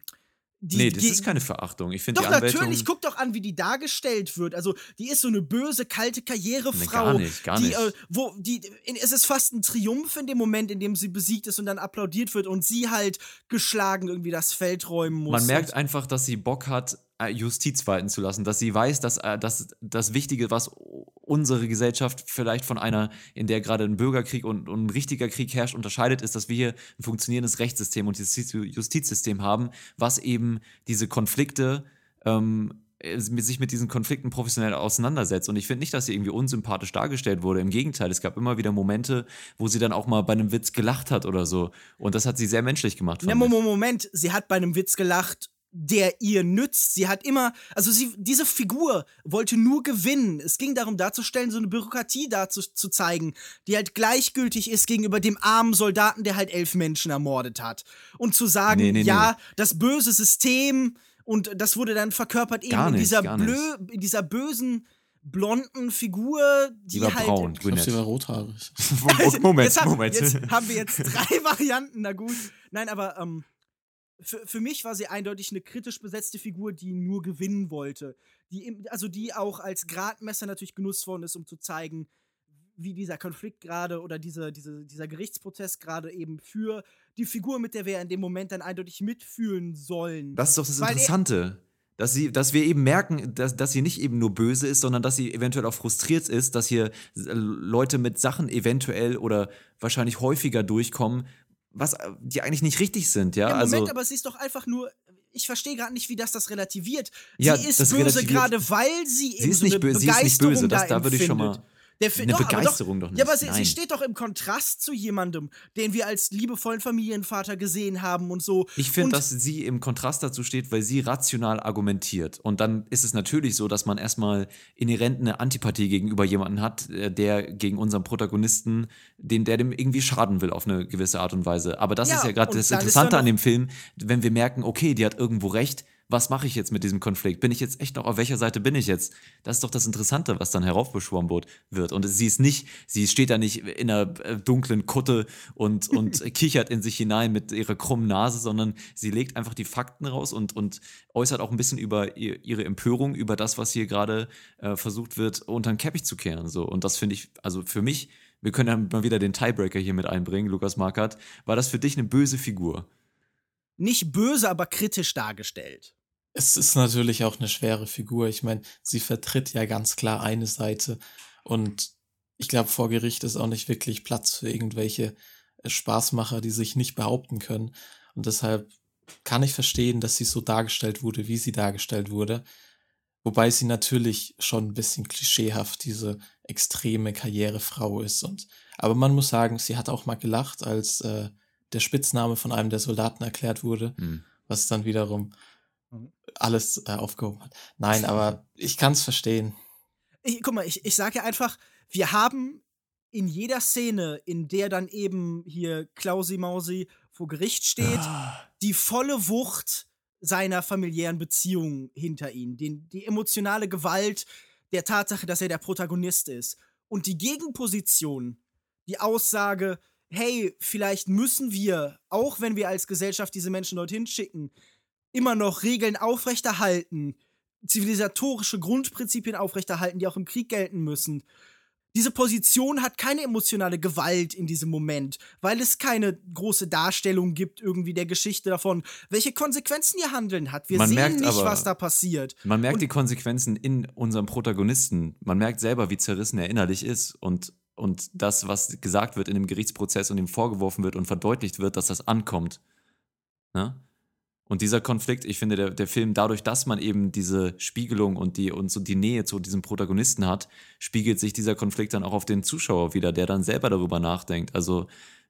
die. nee, das ist keine Verachtung. Ich finde Doch, die Anwältin natürlich, guck doch an, wie die dargestellt wird. Also, die ist so eine böse, kalte Karrierefrau. gar nicht, gar die, nicht. Äh, wo, die, in, es ist fast ein Triumph in dem Moment, in dem sie besiegt ist und dann applaudiert wird und sie halt geschlagen irgendwie das Feld räumen muss. Man merkt einfach, dass sie Bock hat, Justiz walten zu lassen, dass sie weiß, dass äh, dass das Wichtige, was unsere Gesellschaft vielleicht von einer, in der gerade ein Bürgerkrieg und, und ein richtiger Krieg herrscht, unterscheidet, ist, dass wir hier ein funktionierendes Rechtssystem und Justiz Justizsystem haben, was eben diese Konflikte ähm, äh, sich mit diesen Konflikten professionell auseinandersetzt. Und ich finde nicht, dass sie irgendwie unsympathisch dargestellt wurde. Im Gegenteil, es gab immer wieder Momente, wo sie dann auch mal bei einem Witz gelacht hat oder so. Und das hat sie sehr menschlich gemacht. Ich. Moment, Moment, sie hat bei einem Witz gelacht, der ihr nützt. Sie hat immer, also sie, diese Figur wollte nur gewinnen. Es ging darum darzustellen, so eine Bürokratie dazu zu zeigen, die halt gleichgültig ist gegenüber dem armen Soldaten, der halt elf Menschen ermordet hat. Und zu sagen, Nee, nee, ja, nee. das böse System und das wurde dann verkörpert eben in nicht, dieser gar blö, in dieser bösen blonden Figur, die, Die war halt braun, Ich glaube, sie brünett. war rothaarig. Moment, jetzt, haben, Moment. jetzt haben wir jetzt drei Varianten, na gut. Nein, aber ähm, für, für mich war sie eindeutig eine kritisch besetzte Figur, die nur gewinnen wollte. Die, also die auch als Gradmesser natürlich genutzt worden ist, um zu zeigen, wie dieser Konflikt gerade oder diese, diese, dieser Gerichtsprozess gerade eben für die Figur, mit der wir in dem Moment dann eindeutig mitfühlen sollen. Das ist doch das Weil er- Interessante. Dass, sie, dass wir eben merken, dass, dass sie nicht eben nur böse ist, sondern dass sie eventuell auch frustriert ist, dass hier Leute mit Sachen eventuell oder wahrscheinlich häufiger durchkommen, was äh, die eigentlich nicht richtig sind, ja. Ja, also, Moment, aber sie ist doch einfach nur. Ich verstehe gerade nicht, wie das das relativiert. Ja, sie ist böse gerade, weil sie, eben ist so nicht böse, sie ist nicht Begeisterung böse, das- da, da würde ich schon mal-. Der Fi- Eine doch, Begeisterung doch Ja, aber nicht, sie, sie steht doch im Kontrast zu jemandem, den wir als liebevollen Familienvater gesehen haben und so. Ich finde, dass sie im Kontrast dazu steht, weil sie rational argumentiert. Und dann ist es natürlich so, dass man erstmal inhärent eine Antipathie gegenüber jemanden hat, äh, der gegen unseren Protagonisten, den, der dem irgendwie schaden will auf eine gewisse Art und Weise. Aber das Ja, ist ja gerade das Interessante an dem Film, wenn wir merken, okay, die hat irgendwo recht. Was mache ich jetzt mit diesem Konflikt? Bin ich jetzt echt noch auf welcher Seite bin ich jetzt? Das ist doch das Interessante, was dann heraufbeschworen wird-. Und sie ist nicht, sie steht da nicht in einer äh, dunklen Kutte und, und kichert in sich hinein mit ihrer krummen Nase, sondern sie legt einfach die Fakten raus und, und äußert auch ein bisschen über ihr, ihre Empörung über das, was hier gerade äh, versucht wird, unter den Teppich zu kehren. So. Und das finde ich, also für mich, wir können dann mal wieder den Tiebreaker hier mit einbringen, Lukas Markert. War das für dich eine böse Figur? nicht böse, aber kritisch dargestellt. Es ist natürlich auch eine schwere Figur. Ich meine, sie vertritt ja ganz klar eine Seite. Und ich glaube, vor Gericht ist auch nicht wirklich Platz für irgendwelche äh, Spaßmacher, die sich nicht behaupten können. Und deshalb kann ich verstehen, dass sie so dargestellt wurde, wie sie dargestellt wurde. Wobei sie natürlich schon ein bisschen klischeehaft diese extreme Karrierefrau ist. Und, aber man muss sagen, sie hat auch mal gelacht, als äh, der Spitzname von einem der Soldaten erklärt wurde Hm. was dann wiederum Mhm. Alles äh, aufgehoben hat. Nein, aber ich kann es verstehen. Ich, guck mal, ich, ich sage ja einfach, wir haben in jeder Szene, in der dann eben hier Klausi Mausi vor Gericht steht, Ah. die volle Wucht seiner familiären Beziehung hinter ihm, den, die emotionale Gewalt der Tatsache, dass er der Protagonist ist. Und die Gegenposition, die Aussage, hey, vielleicht müssen wir, auch wenn wir als Gesellschaft diese Menschen dorthin schicken, immer noch Regeln aufrechterhalten, zivilisatorische Grundprinzipien aufrechterhalten, die auch im Krieg gelten müssen. Diese Position hat keine emotionale Gewalt in diesem Moment, weil es keine große Darstellung gibt irgendwie der Geschichte davon, welche Konsequenzen ihr Handeln hat. Wir Man sehen merkt nicht, aber- was da passiert. Man merkt Und- die Konsequenzen in unserem Protagonisten. Man merkt selber, wie zerrissen er innerlich ist und, und das, was gesagt wird in dem Gerichtsprozess und ihm vorgeworfen wird und verdeutlicht wird, dass das ankommt. Ne? Und dieser Konflikt, ich finde, der, der Film, dadurch, dass man eben diese Spiegelung und die, und so die Nähe zu diesem Protagonisten hat, spiegelt sich dieser Konflikt dann auch auf den Zuschauer wieder, der dann selber darüber nachdenkt. Also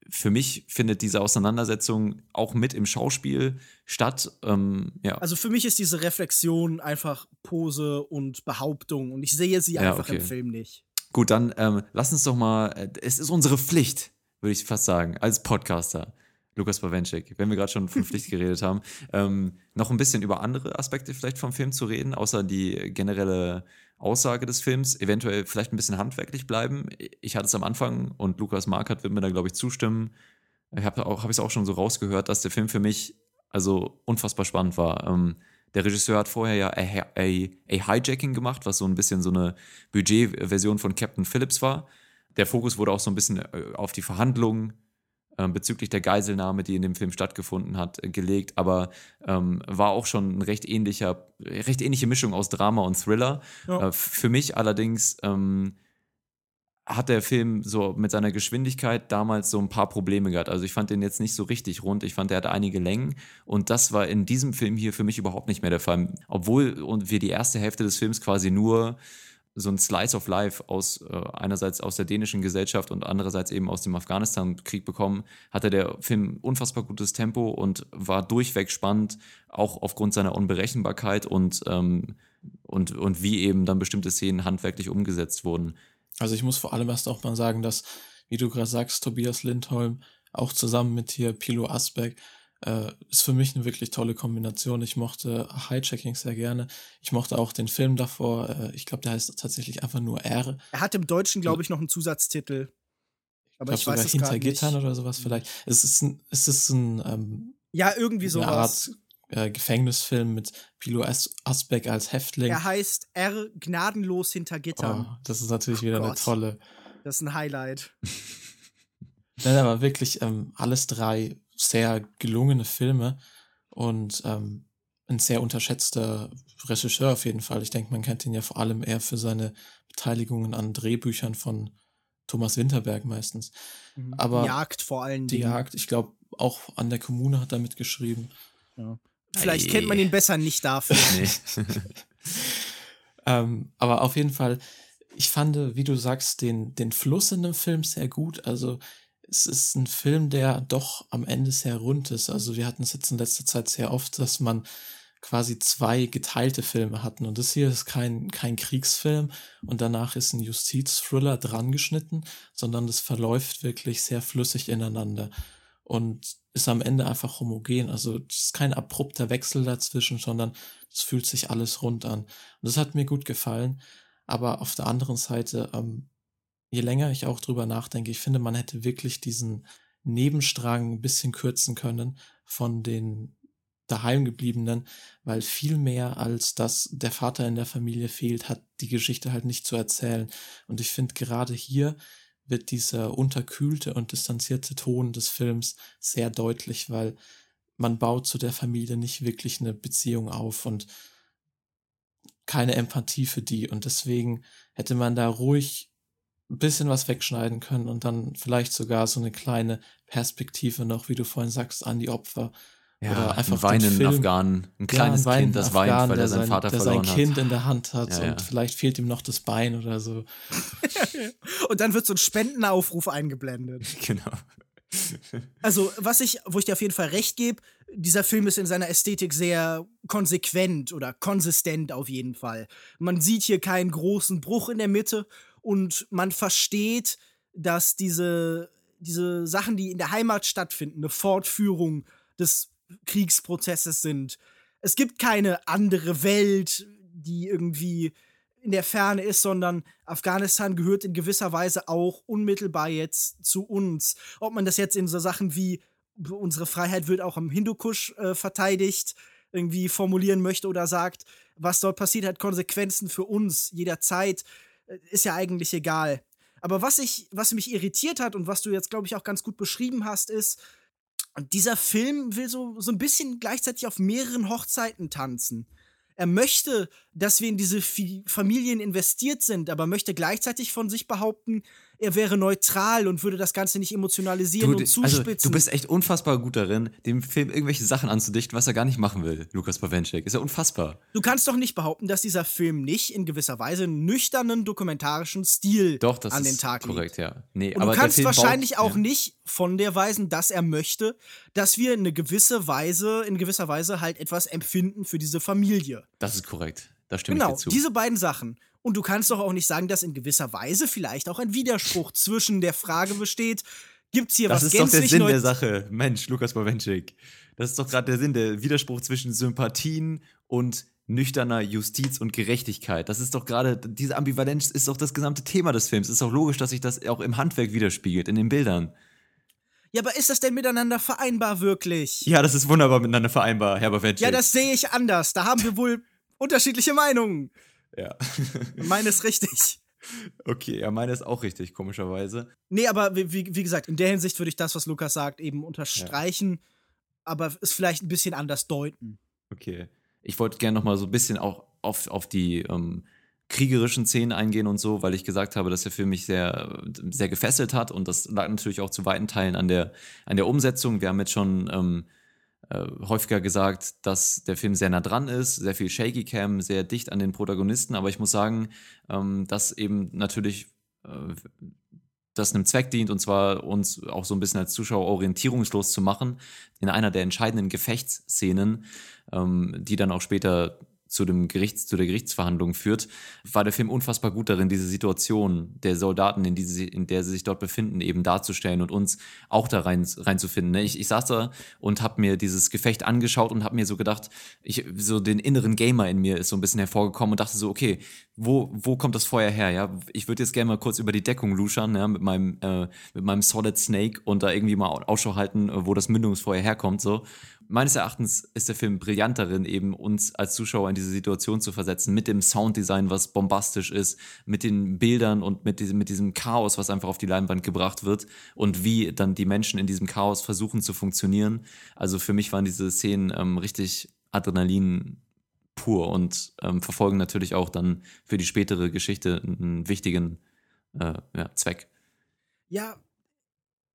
für mich findet diese Auseinandersetzung auch mit im Schauspiel statt. Ähm, ja. Also für mich ist diese Reflexion einfach Pose und Behauptung und ich sehe sie Ja, einfach im okay. Film nicht. Gut, dann ähm, lass uns doch mal, äh, es ist unsere Pflicht, würde ich fast sagen, als Podcaster, Lukas Bawenschik, wenn wir gerade schon von Pflicht geredet haben, ähm, noch ein bisschen über andere Aspekte vielleicht vom Film zu reden, außer die generelle Aussage des Films, eventuell vielleicht ein bisschen handwerklich bleiben. Ich hatte es am Anfang und Lukas Markert wird mir da, glaube ich, zustimmen. Ich habe auch, hab es auch schon so rausgehört, dass der Film für mich also unfassbar spannend war. Ähm, der Regisseur hat vorher ja a, a, a Hijacking gemacht, was so ein bisschen so eine Budgetversion von Captain Phillips war. Der Fokus wurde auch so ein bisschen äh, auf die Verhandlungen bezüglich der Geiselnahme, die in dem Film stattgefunden hat, äh, gelegt, aber ähm, war auch schon ein recht ähnlicher, recht ähnliche Mischung aus Drama und Thriller. Ja. Äh, für mich allerdings ähm, hat der Film so mit seiner Geschwindigkeit damals so ein paar Probleme gehabt. Also ich fand den jetzt nicht so richtig rund. Ich fand, er hatte einige Längen und das war in diesem Film hier für mich überhaupt nicht mehr der Fall. Obwohl und wir die erste Hälfte des Films quasi nur so ein Slice of Life aus äh, einerseits aus der dänischen Gesellschaft und andererseits eben aus dem Afghanistan-Krieg bekommen, hatte der Film unfassbar gutes Tempo und war durchweg spannend, auch aufgrund seiner Unberechenbarkeit und, ähm, und, und wie eben dann bestimmte Szenen handwerklich umgesetzt wurden. Also ich muss vor allem erst auch mal sagen, dass, wie du gerade sagst, Tobias Lindholm auch zusammen mit hier Pilo Asbeck äh, ist für mich eine wirklich tolle Kombination. Ich mochte Hijacking sehr gerne. Ich mochte auch den Film davor. Äh, ich glaube, der heißt tatsächlich einfach nur R. Er hat im Deutschen, glaube ich, noch einen Zusatztitel. Aber ich, glaub, ich weiß es hinter Gittern oder sowas vielleicht. Es ist ein, es ist ein ähm, ja irgendwie sowas. Eine Art äh, Gefängnisfilm mit Pilo As Asbeck als Häftling. Er heißt R gnadenlos hinter Gittern. Oh, das ist natürlich oh wieder Gott. eine tolle. Das ist ein Highlight. Nein, aber wirklich ähm, alles drei sehr gelungene Filme und ähm, ein sehr unterschätzter Regisseur auf jeden Fall. Ich denke, man kennt ihn ja vor allem eher für seine Beteiligungen an Drehbüchern von Thomas Winterberg meistens. Mhm. Aber die Jagd vor allen Dingen. Die Jagd, ich glaube, auch an der Kommune hat er mitgeschrieben. Ja. Vielleicht Ei. kennt man ihn besser nicht dafür. Nee. ähm, aber auf jeden Fall, ich fand, wie du sagst, den, den Fluss in dem Film sehr gut. Also es ist ein Film, der doch am Ende sehr rund ist. Also wir hatten es jetzt in letzter Zeit sehr oft, dass man quasi zwei geteilte Filme hatten. Und das hier ist kein, kein Kriegsfilm und danach ist ein Justizthriller dran geschnitten, sondern das verläuft wirklich sehr flüssig ineinander und ist am Ende einfach homogen. Also es ist kein abrupter Wechsel dazwischen, sondern es fühlt sich alles rund an. Und das hat mir gut gefallen. Aber auf der anderen Seite ähm, je länger ich auch drüber nachdenke, ich finde, man hätte wirklich diesen Nebenstrang ein bisschen kürzen können von den daheimgebliebenen, weil viel mehr als dass der Vater in der Familie fehlt, hat die Geschichte halt nicht zu erzählen. Und ich finde gerade hier wird dieser unterkühlte und distanzierte Ton des Films sehr deutlich, weil man baut zu der Familie nicht wirklich eine Beziehung auf und keine Empathie für die. Und deswegen hätte man da ruhig ein bisschen was wegschneiden können und dann vielleicht sogar so eine kleine Perspektive noch, wie du vorhin sagst, an die Opfer. Ja, oder einfach ein weinenden Afghanen, ein kleines ja, ein Kind, das Afghanen, weint, weil er seinen Vater der verloren sein Kind in der Hand hat ja, und vielleicht fehlt ihm noch das Bein oder so. und dann wird so ein Spendenaufruf eingeblendet. Genau. also, was ich, wo ich dir auf jeden Fall recht gebe, dieser Film ist in seiner Ästhetik sehr konsequent oder konsistent auf jeden Fall. Man sieht hier keinen großen Bruch in der Mitte und man versteht, dass diese, diese Sachen, die in der Heimat stattfinden, eine Fortführung des Kriegsprozesses sind. Es gibt keine andere Welt, die irgendwie in der Ferne ist, sondern Afghanistan gehört in gewisser Weise auch unmittelbar jetzt zu uns. Ob man das jetzt in so Sachen wie unsere Freiheit wird auch am Hindukusch äh, verteidigt, irgendwie formulieren möchte oder sagt, was dort passiert, hat Konsequenzen für uns jederzeit. Ist ja eigentlich egal. Aber was ich, was mich irritiert hat und was du jetzt, glaube ich, auch ganz gut beschrieben hast, ist, dieser Film will so, so ein bisschen gleichzeitig auf mehreren Hochzeiten tanzen. Er möchte, dass wir in diese Familien investiert sind, aber möchte gleichzeitig von sich behaupten, er wäre neutral und würde das Ganze nicht emotionalisieren du, und zuspitzen. Also, du bist echt unfassbar gut darin, dem Film irgendwelche Sachen anzudichten, was er gar nicht machen will, Lukas Bawenschek. Ist ja unfassbar. Du kannst doch nicht behaupten, dass dieser Film nicht in gewisser Weise einen nüchternen dokumentarischen Stil doch, das an den Tag legt. korrekt, ja. Nee, und aber du kannst wahrscheinlich baut, auch ja. nicht von der weisen, dass er möchte, dass wir eine gewisse Weise, in gewisser Weise halt etwas empfinden für diese Familie. Das ist korrekt. Da stimme genau, ich dir zu. diese beiden Sachen. Und du kannst doch auch nicht sagen, dass in gewisser Weise vielleicht auch ein Widerspruch zwischen der Frage besteht, gibt es hier das was gänzlich Das ist doch der Sinn der Sache. Mensch, Lukas Bawenschik. Das ist doch gerade der Sinn, der Widerspruch zwischen Sympathien und nüchterner Justiz und Gerechtigkeit. Das ist doch gerade, diese Ambivalenz ist doch das gesamte Thema des Films. Es ist doch logisch, dass sich das auch im Handwerk widerspiegelt, in den Bildern. Ja, aber ist das denn miteinander vereinbar wirklich? Ja, das ist wunderbar miteinander vereinbar, Herr Bawenschik. Ja, das sehe ich anders. Da haben wir wohl unterschiedliche Meinungen. Ja. meine ist richtig. Okay, ja, meine ist auch richtig, komischerweise. Nee, aber wie, wie gesagt, in der Hinsicht würde ich das, was Lukas sagt, eben unterstreichen, ja. aber es vielleicht ein bisschen anders deuten. Okay. Ich wollte gerne noch mal so ein bisschen auch auf, auf die ähm, kriegerischen Szenen eingehen und so, weil ich gesagt habe, dass der Film mich sehr, sehr gefesselt hat und das lag natürlich auch zu weiten Teilen an der, an der Umsetzung. Wir haben jetzt schon ähm, äh, häufiger gesagt, dass der Film sehr nah dran ist, sehr viel Shaky Cam, sehr dicht an den Protagonisten, aber ich muss sagen, ähm, dass eben natürlich äh, das einem Zweck dient, und zwar uns auch so ein bisschen als Zuschauer orientierungslos zu machen, in einer der entscheidenden Gefechtsszenen, ähm, die dann auch später zu, dem Gerichts, zu der Gerichtsverhandlung führt, war der Film unfassbar gut darin, diese Situation der Soldaten, in, die in der sie sich dort befinden, eben darzustellen und uns auch da rein, reinzufinden. Ne? Ich, ich saß da und habe mir dieses Gefecht angeschaut und habe mir so gedacht, ich, so den inneren Gamer in mir ist so ein bisschen hervorgekommen und dachte so, okay, wo, wo kommt das Feuer her? Ja, ich würde jetzt gerne mal kurz über die Deckung luschern, ja, mit meinem, äh, mit meinem Solid Snake und da irgendwie mal Ausschau halten, wo das Mündungsfeuer herkommt, so meines Erachtens ist der Film brillant darin, eben uns als Zuschauer in diese Situation zu versetzen, mit dem Sounddesign, was bombastisch ist, mit den Bildern und mit diesem, mit diesem Chaos, was einfach auf die Leinwand gebracht wird und wie dann die Menschen in diesem Chaos versuchen zu funktionieren. Also für mich waren diese Szenen ähm, richtig Adrenalin pur und ähm, verfolgen natürlich auch dann für die spätere Geschichte einen wichtigen äh, ja, Zweck. Ja,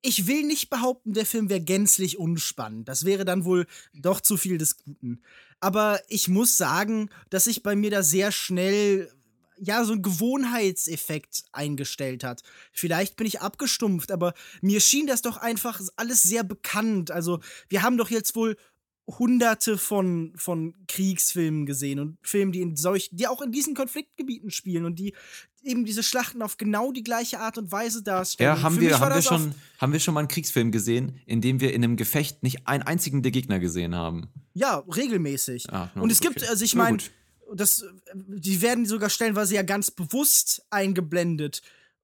ich will nicht behaupten, der Film wäre gänzlich unspannend. Das wäre dann wohl doch zu viel des Guten. Aber ich muss sagen, dass sich bei mir da sehr schnell ja, so ein Gewohnheitseffekt eingestellt hat. Vielleicht bin ich abgestumpft, aber mir schien das doch einfach alles sehr bekannt. Also, wir haben doch jetzt wohl hunderte von, von Kriegsfilmen gesehen und Filmen, die in solch, die auch in diesen Konfliktgebieten spielen und die eben diese Schlachten auf genau die gleiche Art und Weise darstellen. Ja, haben wir, haben wir schon, haben wir schon mal einen Kriegsfilm gesehen, in dem wir in einem Gefecht nicht einen einzigen der Gegner gesehen haben? Ja, regelmäßig. Ah, no, und es okay. gibt, also ich meine, das, die werden sogar stellenweise ja ganz bewusst eingeblendet,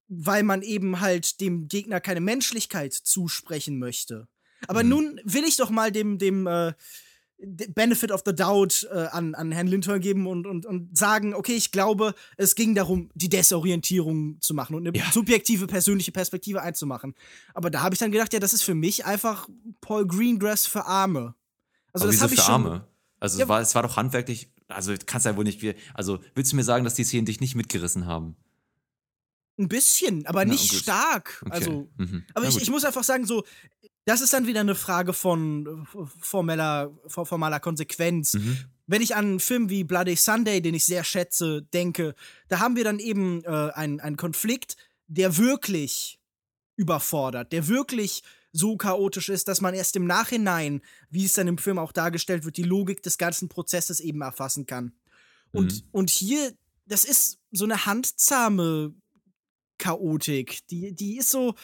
weil man eben halt dem Gegner keine Menschlichkeit zusprechen möchte. Aber mhm. nun will ich doch mal dem, dem äh, Benefit of the Doubt äh, an, an Herrn Lindhorn geben und, und, und sagen, okay, ich glaube, es ging darum, die Desorientierung zu machen und eine ja. subjektive persönliche Perspektive einzumachen. Aber da habe ich dann gedacht, ja, das ist für mich einfach Paul Greengrass für Arme. Also Aber das habe ich schon. Arme? Also ja, es, war, es war doch handwerklich, also kannst ja wohl nicht, also willst du mir sagen, dass die Szenen dich nicht mitgerissen haben? Ein bisschen, aber Na, nicht stark. Okay. Also, mhm. aber ich, ich muss einfach sagen, so, das ist dann wieder eine Frage von äh, formeller, formaler Konsequenz. Mhm. Wenn ich an einen Film wie Bloody Sunday, den ich sehr schätze, denke, da haben wir dann eben äh, einen, einen Konflikt, der wirklich überfordert, der wirklich so chaotisch ist, dass man erst im Nachhinein, wie es dann im Film auch dargestellt wird, die Logik des ganzen Prozesses eben erfassen kann. Und, mhm. und hier, das ist so eine handzahme Chaotik. Die, die ist so,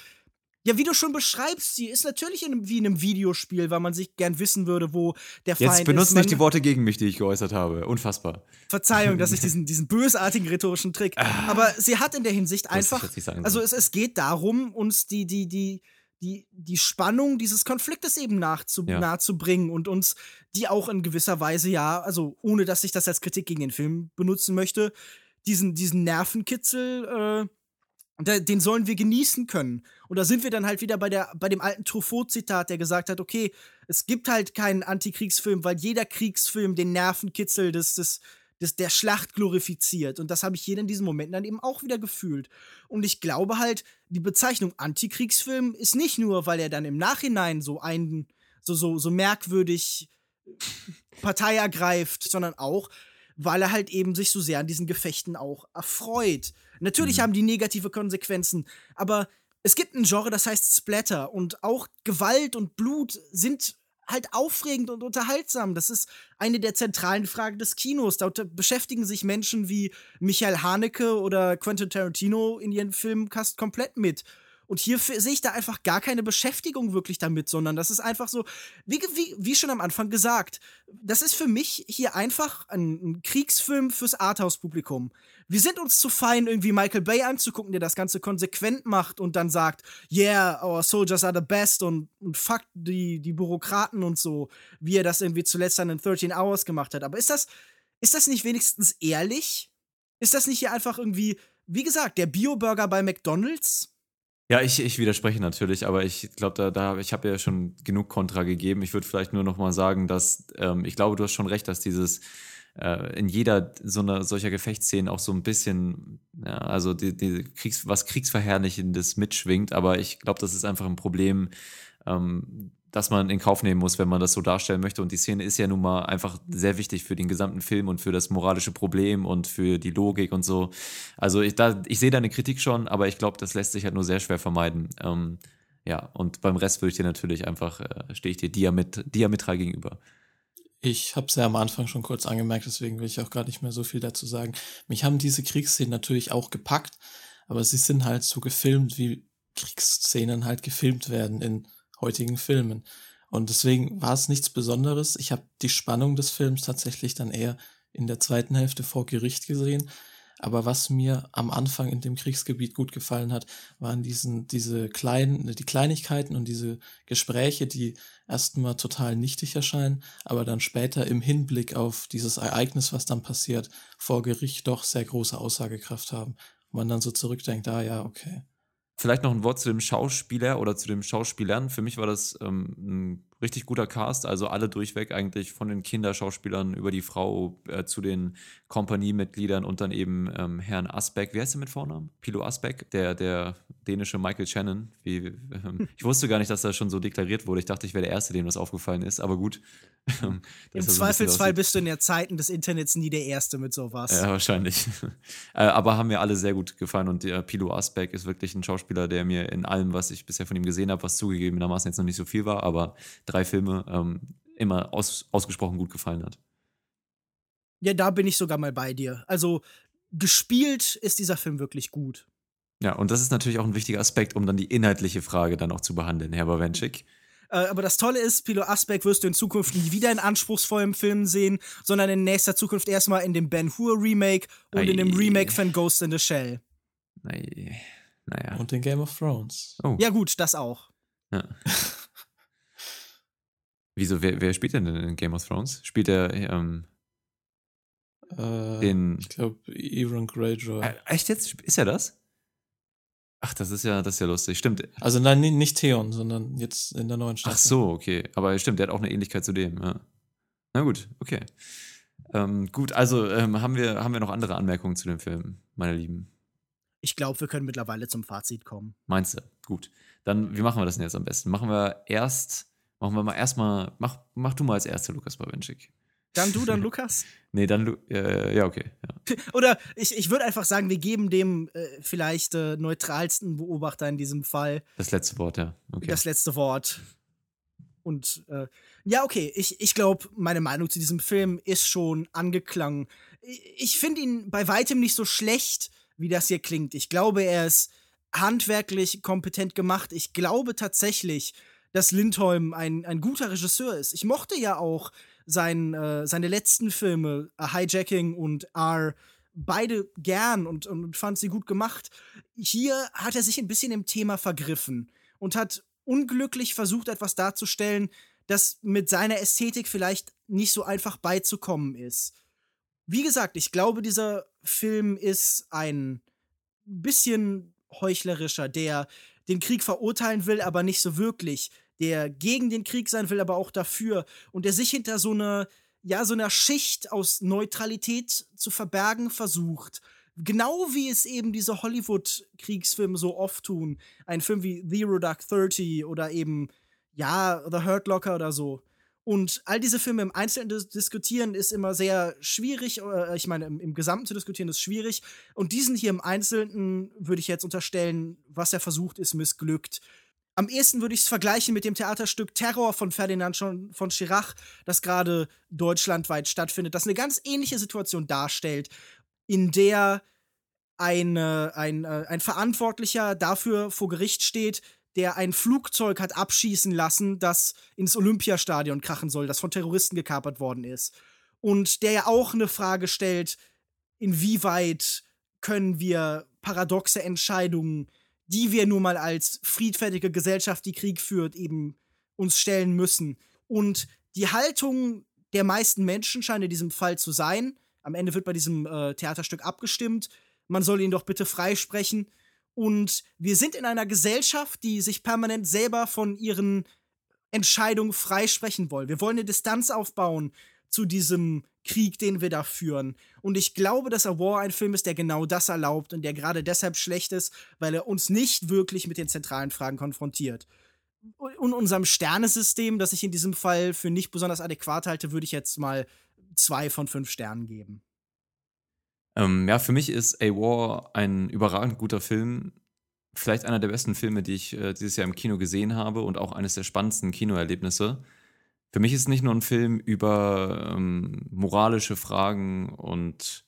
ja, wie du schon beschreibst, sie ist natürlich in einem, wie in einem Videospiel, weil man sich gern wissen würde, wo der Feind ist. Jetzt benutzt nicht die Worte gegen mich, die ich geäußert habe. Unfassbar. Verzeihung, dass ich diesen, diesen bösartigen rhetorischen Trick. Ah. Aber sie hat in der Hinsicht einfach. Also es, es geht darum, uns die, die, die, die, die Spannung dieses Konfliktes eben nachzu, ja. nahezubringen und uns die auch in gewisser Weise, ja, also ohne dass ich das als Kritik gegen den Film benutzen möchte, diesen, diesen Nervenkitzel äh, den sollen wir genießen können. Und da sind wir dann halt wieder bei, der, bei dem alten Truffaut-Zitat, der gesagt hat, okay, es gibt halt keinen Antikriegsfilm, weil jeder Kriegsfilm den Nervenkitzel des, des, des, der Schlacht glorifiziert. Und das habe ich hier in diesen Momenten dann eben auch wieder gefühlt. Und ich glaube halt, die Bezeichnung Antikriegsfilm ist nicht nur, weil er dann im Nachhinein so ein, so, so, so merkwürdig Partei ergreift, sondern auch, weil er halt eben sich so sehr an diesen Gefechten auch erfreut. Natürlich mhm. haben die negative Konsequenzen, aber es gibt ein Genre, das heißt Splatter und auch Gewalt und Blut sind halt aufregend und unterhaltsam. Das ist eine der zentralen Fragen des Kinos. Da beschäftigen sich Menschen wie Michael Haneke oder Quentin Tarantino in ihren Filmcast komplett mit. Und hier sehe ich da einfach gar keine Beschäftigung wirklich damit, sondern das ist einfach so, wie, wie, wie schon am Anfang gesagt, das ist für mich hier einfach ein, ein Kriegsfilm fürs Arthouse-Publikum. Wir sind uns zu fein, irgendwie Michael Bay anzugucken, der das Ganze konsequent macht und dann sagt, yeah, our soldiers are the best und, und fuck die, die Bürokraten und so, wie er das irgendwie zuletzt dann in 13 Hours gemacht hat. Aber ist das, ist das nicht wenigstens ehrlich? Ist das nicht hier einfach irgendwie, wie gesagt, der Bio-Burger bei McDonalds? Ja, ich, ich widerspreche natürlich, aber ich glaube, da, da, ich habe ja schon genug Kontra gegeben. Ich würde vielleicht nur noch mal sagen, dass ähm, ich glaube, du hast schon recht, dass dieses äh, in jeder so einer solcher Gefechtsszene auch so ein bisschen, ja, also die, die Kriegs, was Kriegsverherrlichendes mitschwingt, aber ich glaube, das ist einfach ein Problem, ähm, dass man in Kauf nehmen muss, wenn man das so darstellen möchte. Und die Szene ist ja nun mal einfach sehr wichtig für den gesamten Film und für das moralische Problem und für die Logik und so. Also ich, da, ich sehe deine Kritik schon, aber ich glaube, das lässt sich halt nur sehr schwer vermeiden. Ähm, ja, und beim Rest würde ich dir natürlich einfach, äh, stehe ich dir diamet diametral gegenüber. Ich habe es ja am Anfang schon kurz angemerkt, deswegen will ich auch gar nicht mehr so viel dazu sagen. Mich haben diese Kriegsszenen natürlich auch gepackt, aber sie sind halt so gefilmt, wie Kriegsszenen halt gefilmt werden in heutigen Filmen. Und deswegen war es nichts Besonderes. Ich habe die Spannung des Films tatsächlich dann eher in der zweiten Hälfte vor Gericht gesehen. Aber was mir am Anfang in dem Kriegsgebiet gut gefallen hat, waren diesen, diese kleinen, die Kleinigkeiten und diese Gespräche, die erstmal total nichtig erscheinen, aber dann später im Hinblick auf dieses Ereignis, was dann passiert, vor Gericht doch sehr große Aussagekraft haben. Und man dann so zurückdenkt, ah ja, okay. Vielleicht noch ein Wort zu dem Schauspieler oder zu den Schauspielern. Für mich war das ähm, ein richtig guter Cast, also alle durchweg eigentlich von den Kinderschauspielern über die Frau äh, zu den Kompaniemitgliedern und dann eben ähm, Herrn Asbeck. Wie heißt er mit Vornamen? Pilo Asbeck, der, der dänische Michael Shannon. Wie, ähm, ich wusste gar nicht, dass das schon so deklariert wurde. Ich dachte, ich wäre der Erste, dem das aufgefallen ist, aber gut. Im Zweifelsfall bist du in der Zeiten des Internets nie der Erste mit sowas. Ja, wahrscheinlich. äh, aber haben mir alle sehr gut gefallen und der Pilo Asbeck ist wirklich ein Schauspieler, der mir in allem, was ich bisher von ihm gesehen habe, was zugegebenermaßen jetzt noch nicht so viel war, aber drei Filme ähm, immer aus, ausgesprochen gut gefallen hat. Ja, da bin ich sogar mal bei dir. Also gespielt ist dieser Film wirklich gut. Ja, und das ist natürlich auch ein wichtiger Aspekt, um dann die inhaltliche Frage dann auch zu behandeln, Herr Bawenschik. Äh, aber das Tolle ist, Pilo Asbeck wirst du in Zukunft nie wieder in anspruchsvollen Filmen sehen, sondern in nächster Zukunft erstmal in dem Ben Hur Remake und Ei. in dem Remake von Ghost in the Shell. Ei. Naja. Und in Game of Thrones. Oh. Ja, gut, das auch. Ja. Wieso, wer, wer, spielt denn in Game of Thrones? Spielt er ähm, äh, den. Ich glaube, Euron Greyjoy. Äh, echt jetzt? Ist er das? Ach, das ist ja, das ist ja lustig. Stimmt. Also nein, nicht Theon, sondern jetzt in der neuen Staffel. Ach so, okay. Aber stimmt, der hat auch eine Ähnlichkeit zu dem, ja. Na gut, okay. Ähm, gut, also ähm, haben, wir, haben wir noch andere Anmerkungen zu dem Film, meine Lieben? Ich glaube, wir können mittlerweile zum Fazit kommen. Meinst du? Gut. Dann, wie machen wir das denn jetzt am besten? Machen wir erst, machen wir mal erstmal, mach, mach du mal als Erster, Lukas Bawenschik. Dann du, dann Lukas? nee, dann, äh, ja, okay. Ja. Oder ich, ich würde einfach sagen, wir geben dem äh, vielleicht äh, neutralsten Beobachter in diesem Fall. Das letzte Wort, ja. Okay. Das letzte Wort. Und äh, ja, okay, ich, ich glaube, meine Meinung zu diesem Film ist schon angeklangen. Ich, ich finde ihn bei weitem nicht so schlecht, wie das hier klingt. Ich glaube, er ist handwerklich kompetent gemacht. Ich glaube tatsächlich, dass Lindholm ein, ein guter Regisseur ist. Ich mochte ja auch sein, äh, seine letzten Filme, A Hijacking und R, beide gern und, und fand sie gut gemacht. Hier hat er sich ein bisschen im Thema vergriffen und hat unglücklich versucht, etwas darzustellen, das mit seiner Ästhetik vielleicht nicht so einfach beizukommen ist. Wie gesagt, ich glaube, dieser Film ist ein bisschen heuchlerischer, der den Krieg verurteilen will, aber nicht so wirklich der gegen den Krieg sein will, aber auch dafür und der sich hinter so einer ja so einer Schicht aus Neutralität zu verbergen versucht. Genau wie es eben diese Hollywood-Kriegsfilme so oft tun. Ein Film wie Zero Dark Thirty oder eben, ja, The Hurt Locker oder so. Und all diese Filme im Einzelnen dis diskutieren ist immer sehr schwierig. Äh, ich meine, im, im, Gesamten zu diskutieren ist schwierig. Und diesen hier im Einzelnen würde ich jetzt unterstellen, was er versucht, ist missglückt. Am ehesten würde ich es vergleichen mit dem Theaterstück Terror von Ferdinand von Schirach, das gerade deutschlandweit stattfindet, das eine ganz ähnliche Situation darstellt, in der eine, ein, äh, ein Verantwortlicher dafür vor Gericht steht, der ein Flugzeug hat abschießen lassen, das ins Olympiastadion krachen soll, das von Terroristen gekapert worden ist. Und der ja auch eine Frage stellt, inwieweit können wir paradoxe Entscheidungen die wir nun mal als friedfertige Gesellschaft, die Krieg führt, eben uns stellen müssen. Und die Haltung der meisten Menschen scheint in diesem Fall zu sein. Am Ende wird bei diesem äh, Theaterstück abgestimmt. Man soll ihn doch bitte freisprechen. Und wir sind in einer Gesellschaft, die sich permanent selber von ihren Entscheidungen freisprechen will. Wir wollen eine Distanz aufbauen zu diesem Krieg, den wir da führen. Und ich glaube, dass A War ein Film ist, der genau das erlaubt und der gerade deshalb schlecht ist, weil er uns nicht wirklich mit den zentralen Fragen konfrontiert. und unserem Sternesystem, das ich in diesem Fall für nicht besonders adäquat halte, würde ich jetzt mal zwei von fünf Sternen geben. Ähm, ja, für mich ist A War ein überragend guter Film. Vielleicht einer der besten Filme, die ich äh, dieses Jahr im Kino gesehen habe und auch eines der spannendsten Kinoerlebnisse. Für mich ist es nicht nur ein Film über ähm, moralische Fragen und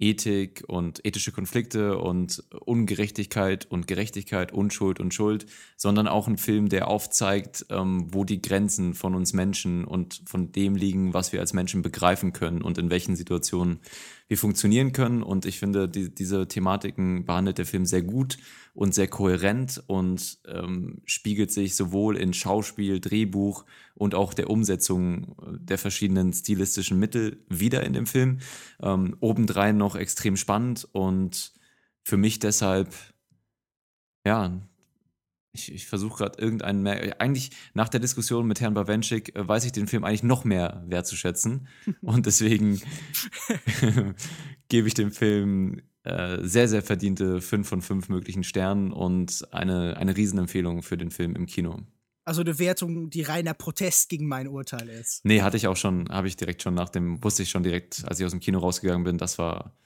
Ethik und ethische Konflikte und Ungerechtigkeit und Gerechtigkeit, Unschuld und Schuld, sondern auch ein Film, der aufzeigt, ähm, wo die Grenzen von uns Menschen und von dem liegen, was wir als Menschen begreifen können und in welchen Situationen wir funktionieren können. Und ich finde, die, diese Thematiken behandelt der Film sehr gut und sehr kohärent und ähm, spiegelt sich sowohl in Schauspiel, Drehbuch und auch der Umsetzung der verschiedenen stilistischen Mittel wieder in dem Film. Ähm, obendrein noch extrem spannend und für mich deshalb, ja, ich, ich versuche gerade irgendeinen mehr. Eigentlich nach der Diskussion mit Herrn Bawenschik äh, weiß ich den Film eigentlich noch mehr wertzuschätzen. Und deswegen gebe ich dem Film äh, sehr, sehr verdiente 5 von 5 möglichen Sternen und eine, eine Riesenempfehlung für den Film im Kino. Also eine Wertung, die reiner Protest gegen mein Urteil ist. Nee, hatte ich auch schon, habe ich direkt schon nach dem, wusste ich schon direkt, als ich aus dem Kino rausgegangen bin, das war,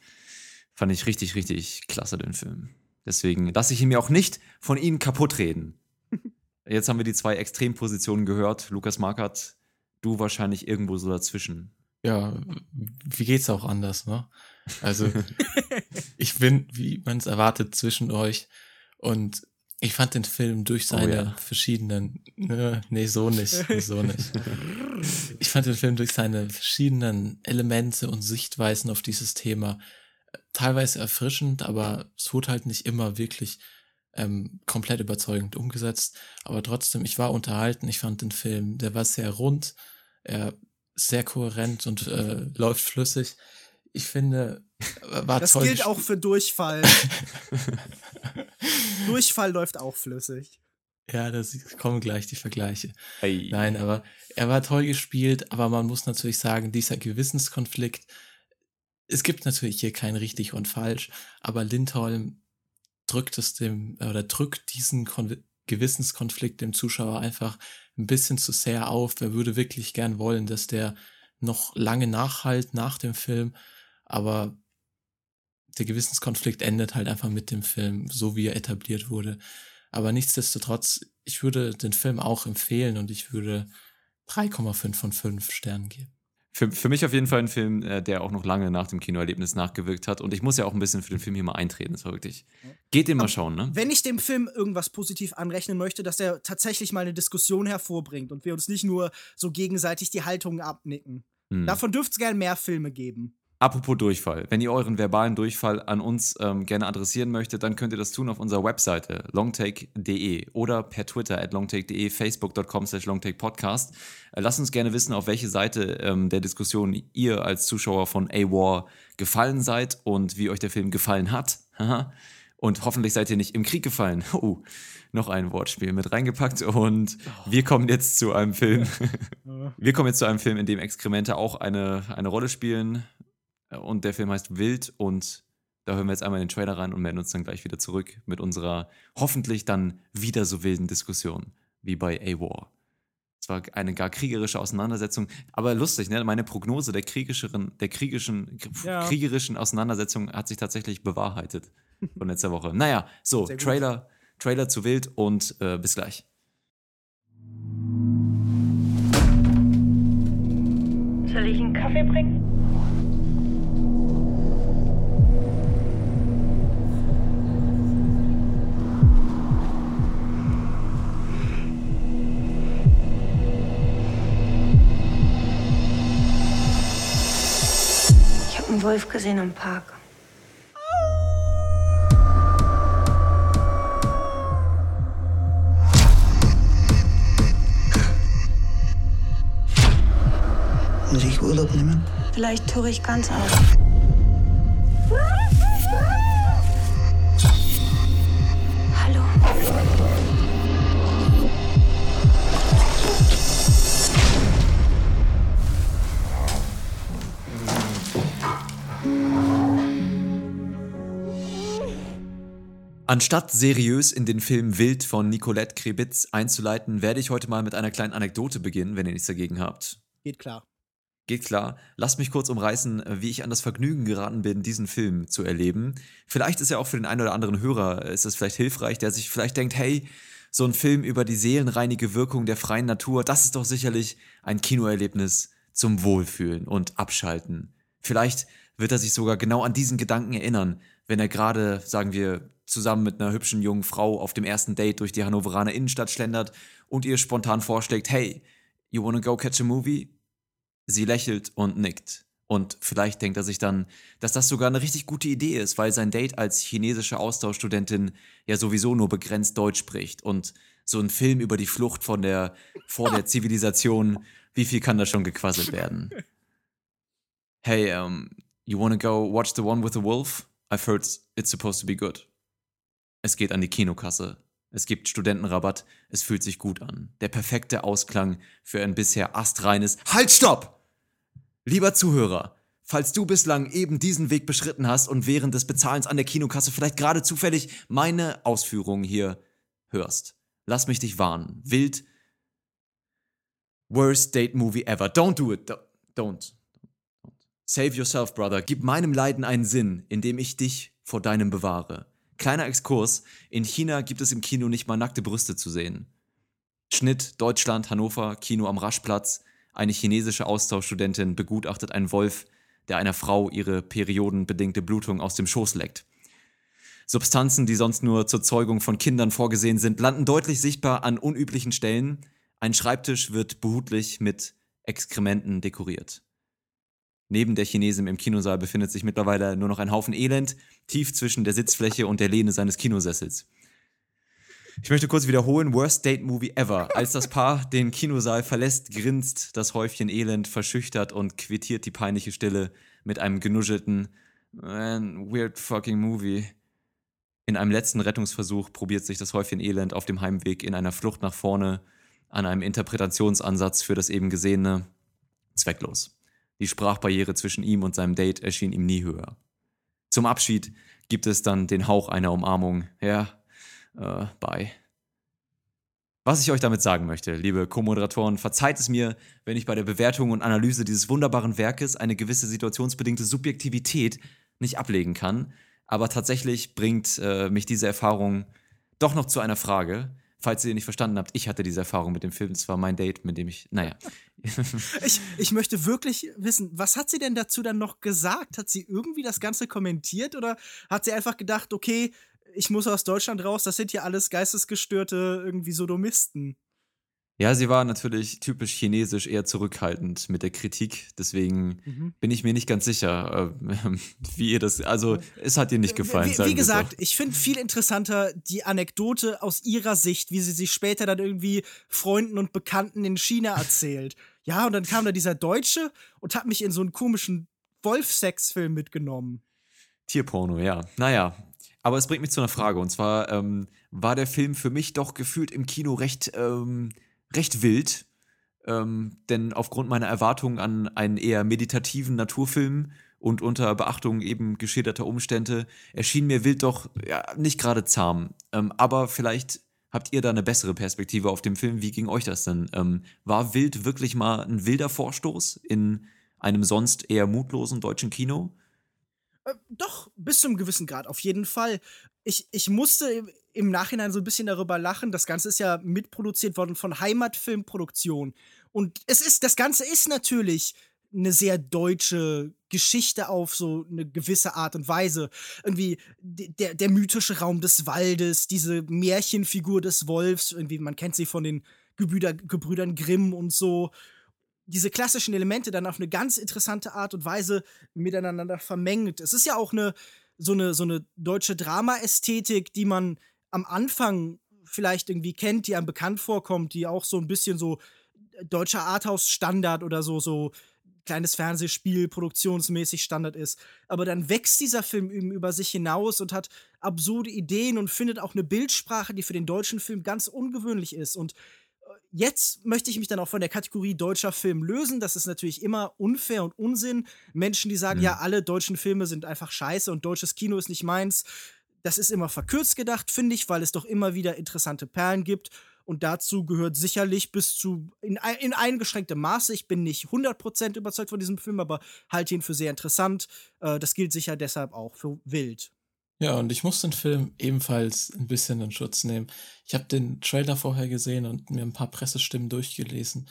fand ich richtig, richtig klasse, den Film. Deswegen lasse ich ihn mir auch nicht von Ihnen kaputt reden. Jetzt haben wir die zwei Extrempositionen gehört. Lukas Markert, du wahrscheinlich irgendwo so dazwischen. Ja, wie geht's auch anders, ne? Also, ich bin, wie man es erwartet, zwischen euch. Und ich fand den Film durch Oh seine ja. verschiedenen, ne, nee, so nicht, so nicht. Ich fand den Film durch seine verschiedenen Elemente und Sichtweisen auf dieses Thema teilweise erfrischend, aber es wurde halt nicht immer wirklich ähm, komplett überzeugend umgesetzt. Aber trotzdem, ich war unterhalten. Ich fand den Film, der war sehr rund, er sehr kohärent und äh, läuft flüssig. Ich finde, äh, war Das toll. gilt gesp- auch für Durchfall. Durchfall läuft auch flüssig. Ja, da kommen gleich die Vergleiche. Hey. Nein, aber er war toll gespielt, aber man muss natürlich sagen, dieser Gewissenskonflikt, es gibt natürlich hier kein richtig und falsch, aber Lindholm drückt es dem, oder drückt diesen Kon Gewissenskonflikt dem Zuschauer einfach ein bisschen zu sehr auf. Er würde wirklich gern wollen, dass der noch lange nachhalt nach dem Film, aber der Gewissenskonflikt endet halt einfach mit dem Film, so wie er etabliert wurde. Aber nichtsdestotrotz, ich würde den Film auch empfehlen und ich würde 3,5 von 5 Sternen geben. Für, für mich auf jeden Fall ein Film, äh, der auch noch lange nach dem Kinoerlebnis nachgewirkt hat. Und ich muss ja auch ein bisschen für den Film hier mal eintreten. Das war wirklich. Geht den mal schauen, ne? Wenn ich dem Film irgendwas positiv anrechnen möchte, dass er tatsächlich mal eine Diskussion hervorbringt und wir uns nicht nur so gegenseitig die Haltungen abnicken. Hm. Davon dürfte es gern mehr Filme geben. Apropos Durchfall. Wenn ihr euren verbalen Durchfall an uns ähm, gerne adressieren möchtet, dann könnt ihr das tun auf unserer Webseite longtake.de oder per Twitter at longtake.de, facebook.com slash longtakepodcast. Äh, lasst uns gerne wissen, auf welche Seite ähm, der Diskussion ihr als Zuschauer von A-War gefallen seid und wie euch der Film gefallen hat. Und hoffentlich seid ihr nicht im Krieg gefallen. Oh, noch ein Wortspiel mit reingepackt und wir kommen jetzt zu einem Film. wir kommen jetzt zu einem Film, in dem Exkremente auch eine, eine Rolle spielen. Und der Film heißt Wild und da hören wir jetzt einmal in den Trailer rein und melden uns dann gleich wieder zurück mit unserer hoffentlich dann wieder so wilden Diskussion wie bei A-War. Es war eine gar kriegerische Auseinandersetzung, aber lustig, ne? Meine Prognose der kriegischeren, der kriegischen, Ja. kriegerischen Auseinandersetzung hat sich tatsächlich bewahrheitet von letzter Woche. Naja, so. Trailer, Trailer zu wild und äh, bis gleich. Soll ich einen Kaffee bringen? Einen Wolf gesehen im Park. Muss ich Urlaub nehmen? Vielleicht tue ich ganz aus. Anstatt seriös in den Film Wild von Nicolette Krebitz einzuleiten, werde ich heute mal mit einer kleinen Anekdote beginnen, wenn ihr nichts dagegen habt. Geht klar. Geht klar. Lasst mich kurz umreißen, wie ich an das Vergnügen geraten bin, diesen Film zu erleben. Vielleicht ist ja auch für den einen oder anderen Hörer ist es vielleicht hilfreich, der sich vielleicht denkt, hey, so ein Film über die seelenreinige Wirkung der freien Natur, das ist doch sicherlich ein Kinoerlebnis zum Wohlfühlen und Abschalten. Vielleicht wird er sich sogar genau an diesen Gedanken erinnern, wenn er gerade, sagen wir, zusammen mit einer hübschen jungen Frau auf dem ersten Date durch die Hannoveraner Innenstadt schlendert und ihr spontan vorschlägt, hey, you wanna go catch a movie? Sie lächelt und nickt. Und vielleicht denkt er sich dann, dass das sogar eine richtig gute Idee ist, weil sein Date als chinesische Austauschstudentin ja sowieso nur begrenzt Deutsch spricht. Und so ein Film über die Flucht von der, vor der Zivilisation, wie viel kann da schon gequasselt werden? Hey, um, you wanna go watch the one with the wolf? I've heard it's supposed to be good. Es geht an die Kinokasse. Es gibt Studentenrabatt. Es fühlt sich gut an. Der perfekte Ausklang für ein bisher astreines Halt, stopp! Lieber Zuhörer, falls du bislang eben diesen Weg beschritten hast und während des Bezahlens an der Kinokasse vielleicht gerade zufällig meine Ausführungen hier hörst, lass mich dich warnen. Wild. Worst date movie ever. Don't do it. Don't. Save yourself, brother. Gib meinem Leiden einen Sinn, indem ich dich vor deinem bewahre. Kleiner Exkurs. In China gibt es im Kino nicht mal nackte Brüste zu sehen. Schnitt Deutschland, Hannover, Kino am Raschplatz. Eine chinesische Austauschstudentin begutachtet einen Wolf, der einer Frau ihre periodenbedingte Blutung aus dem Schoß leckt. Substanzen, die sonst nur zur Zeugung von Kindern vorgesehen sind, landen deutlich sichtbar an unüblichen Stellen. Ein Schreibtisch wird behutlich mit Exkrementen dekoriert. Neben der Chinesin im Kinosaal befindet sich mittlerweile nur noch ein Haufen Elend, tief zwischen der Sitzfläche und der Lehne seines Kinosessels. Ich möchte kurz wiederholen, Worst Date Movie ever. Als das Paar den Kinosaal verlässt, grinst das Häufchen Elend verschüchtert und quittiert die peinliche Stille mit einem genuschelten Man, weird fucking movie. In einem letzten Rettungsversuch probiert sich das Häufchen Elend auf dem Heimweg in einer Flucht nach vorne an einem Interpretationsansatz für das eben Gesehene zwecklos. Die Sprachbarriere zwischen ihm und seinem Date erschien ihm nie höher. Zum Abschied gibt es dann den Hauch einer Umarmung. Ja, äh, bye. Was ich euch damit sagen möchte, liebe Co-Moderatoren, verzeiht es mir, wenn ich bei der Bewertung und Analyse dieses wunderbaren Werkes eine gewisse situationsbedingte Subjektivität nicht ablegen kann. Aber tatsächlich bringt äh, mich diese Erfahrung doch noch zu einer Frage. Falls ihr nicht verstanden habt, ich hatte diese Erfahrung mit dem Film. Das war mein Date, mit dem ich, naja. ich, ich möchte wirklich wissen, was hat sie denn dazu dann noch gesagt? Hat sie irgendwie das Ganze kommentiert oder hat sie einfach gedacht, okay, ich muss aus Deutschland raus, das sind ja alles geistesgestörte irgendwie Sodomisten? Ja, sie war natürlich typisch chinesisch eher zurückhaltend mit der Kritik. Deswegen mhm. bin ich mir nicht ganz sicher, äh, wie ihr das. Also, es hat ihr nicht gefallen. Wie, wie gesagt, ich finde viel interessanter die Anekdote aus ihrer Sicht, wie sie sich später dann irgendwie Freunden und Bekannten in China erzählt. ja, und dann kam da dieser Deutsche und hat mich in so einen komischen Wolfsex-Film mitgenommen. Tierporno, ja. Naja, aber es bringt mich zu einer Frage. Und zwar ähm, war der Film für mich doch gefühlt im Kino recht. Ähm, recht wild, ähm, denn aufgrund meiner Erwartungen an einen eher meditativen Naturfilm und unter Beachtung eben geschilderter Umstände erschien mir Wild doch ja, nicht gerade zahm. Ähm, aber vielleicht habt ihr da eine bessere Perspektive auf dem Film. Wie ging euch das denn? Ähm, war Wild wirklich mal ein wilder Vorstoß in einem sonst eher mutlosen deutschen Kino? Äh, doch, bis zum gewissen Grad, auf jeden Fall. Ich, ich musste im Nachhinein so ein bisschen darüber lachen. Das Ganze ist ja mitproduziert worden von Heimatfilmproduktion. Und es ist, das Ganze ist natürlich eine sehr deutsche Geschichte auf so eine gewisse Art und Weise. Irgendwie der, der mythische Raum des Waldes, diese Märchenfigur des Wolfs, irgendwie, man kennt sie von den Gebrüder, Gebrüdern Grimm und so. Diese klassischen Elemente dann auf eine ganz interessante Art und Weise miteinander vermengt. Es ist ja auch eine so eine, so eine deutsche Drama-Ästhetik, die man am Anfang vielleicht irgendwie kennt, die einem bekannt vorkommt, die auch so ein bisschen so äh, deutscher Arthouse-Standard oder so, so kleines Fernsehspiel produktionsmäßig Standard ist. Aber dann wächst dieser Film eben über sich hinaus und hat absurde Ideen und findet auch eine Bildsprache, die für den deutschen Film ganz ungewöhnlich ist. Und äh, jetzt möchte ich mich dann auch von der Kategorie deutscher Film lösen. Das ist natürlich immer unfair und Unsinn. Menschen, die sagen, mhm. ja, alle deutschen Filme sind einfach scheiße und deutsches Kino ist nicht meins das ist immer verkürzt gedacht, finde ich, weil es doch immer wieder interessante Perlen gibt. Und dazu gehört sicherlich bis zu, in, in eingeschränktem Maße, ich bin nicht 100% überzeugt von diesem Film, aber halte ihn für sehr interessant. Äh, das gilt sicher deshalb auch für Wild. Ja, und ich muss den Film ebenfalls ein bisschen in Schutz nehmen. Ich habe den Trailer vorher gesehen und mir ein paar Pressestimmen durchgelesen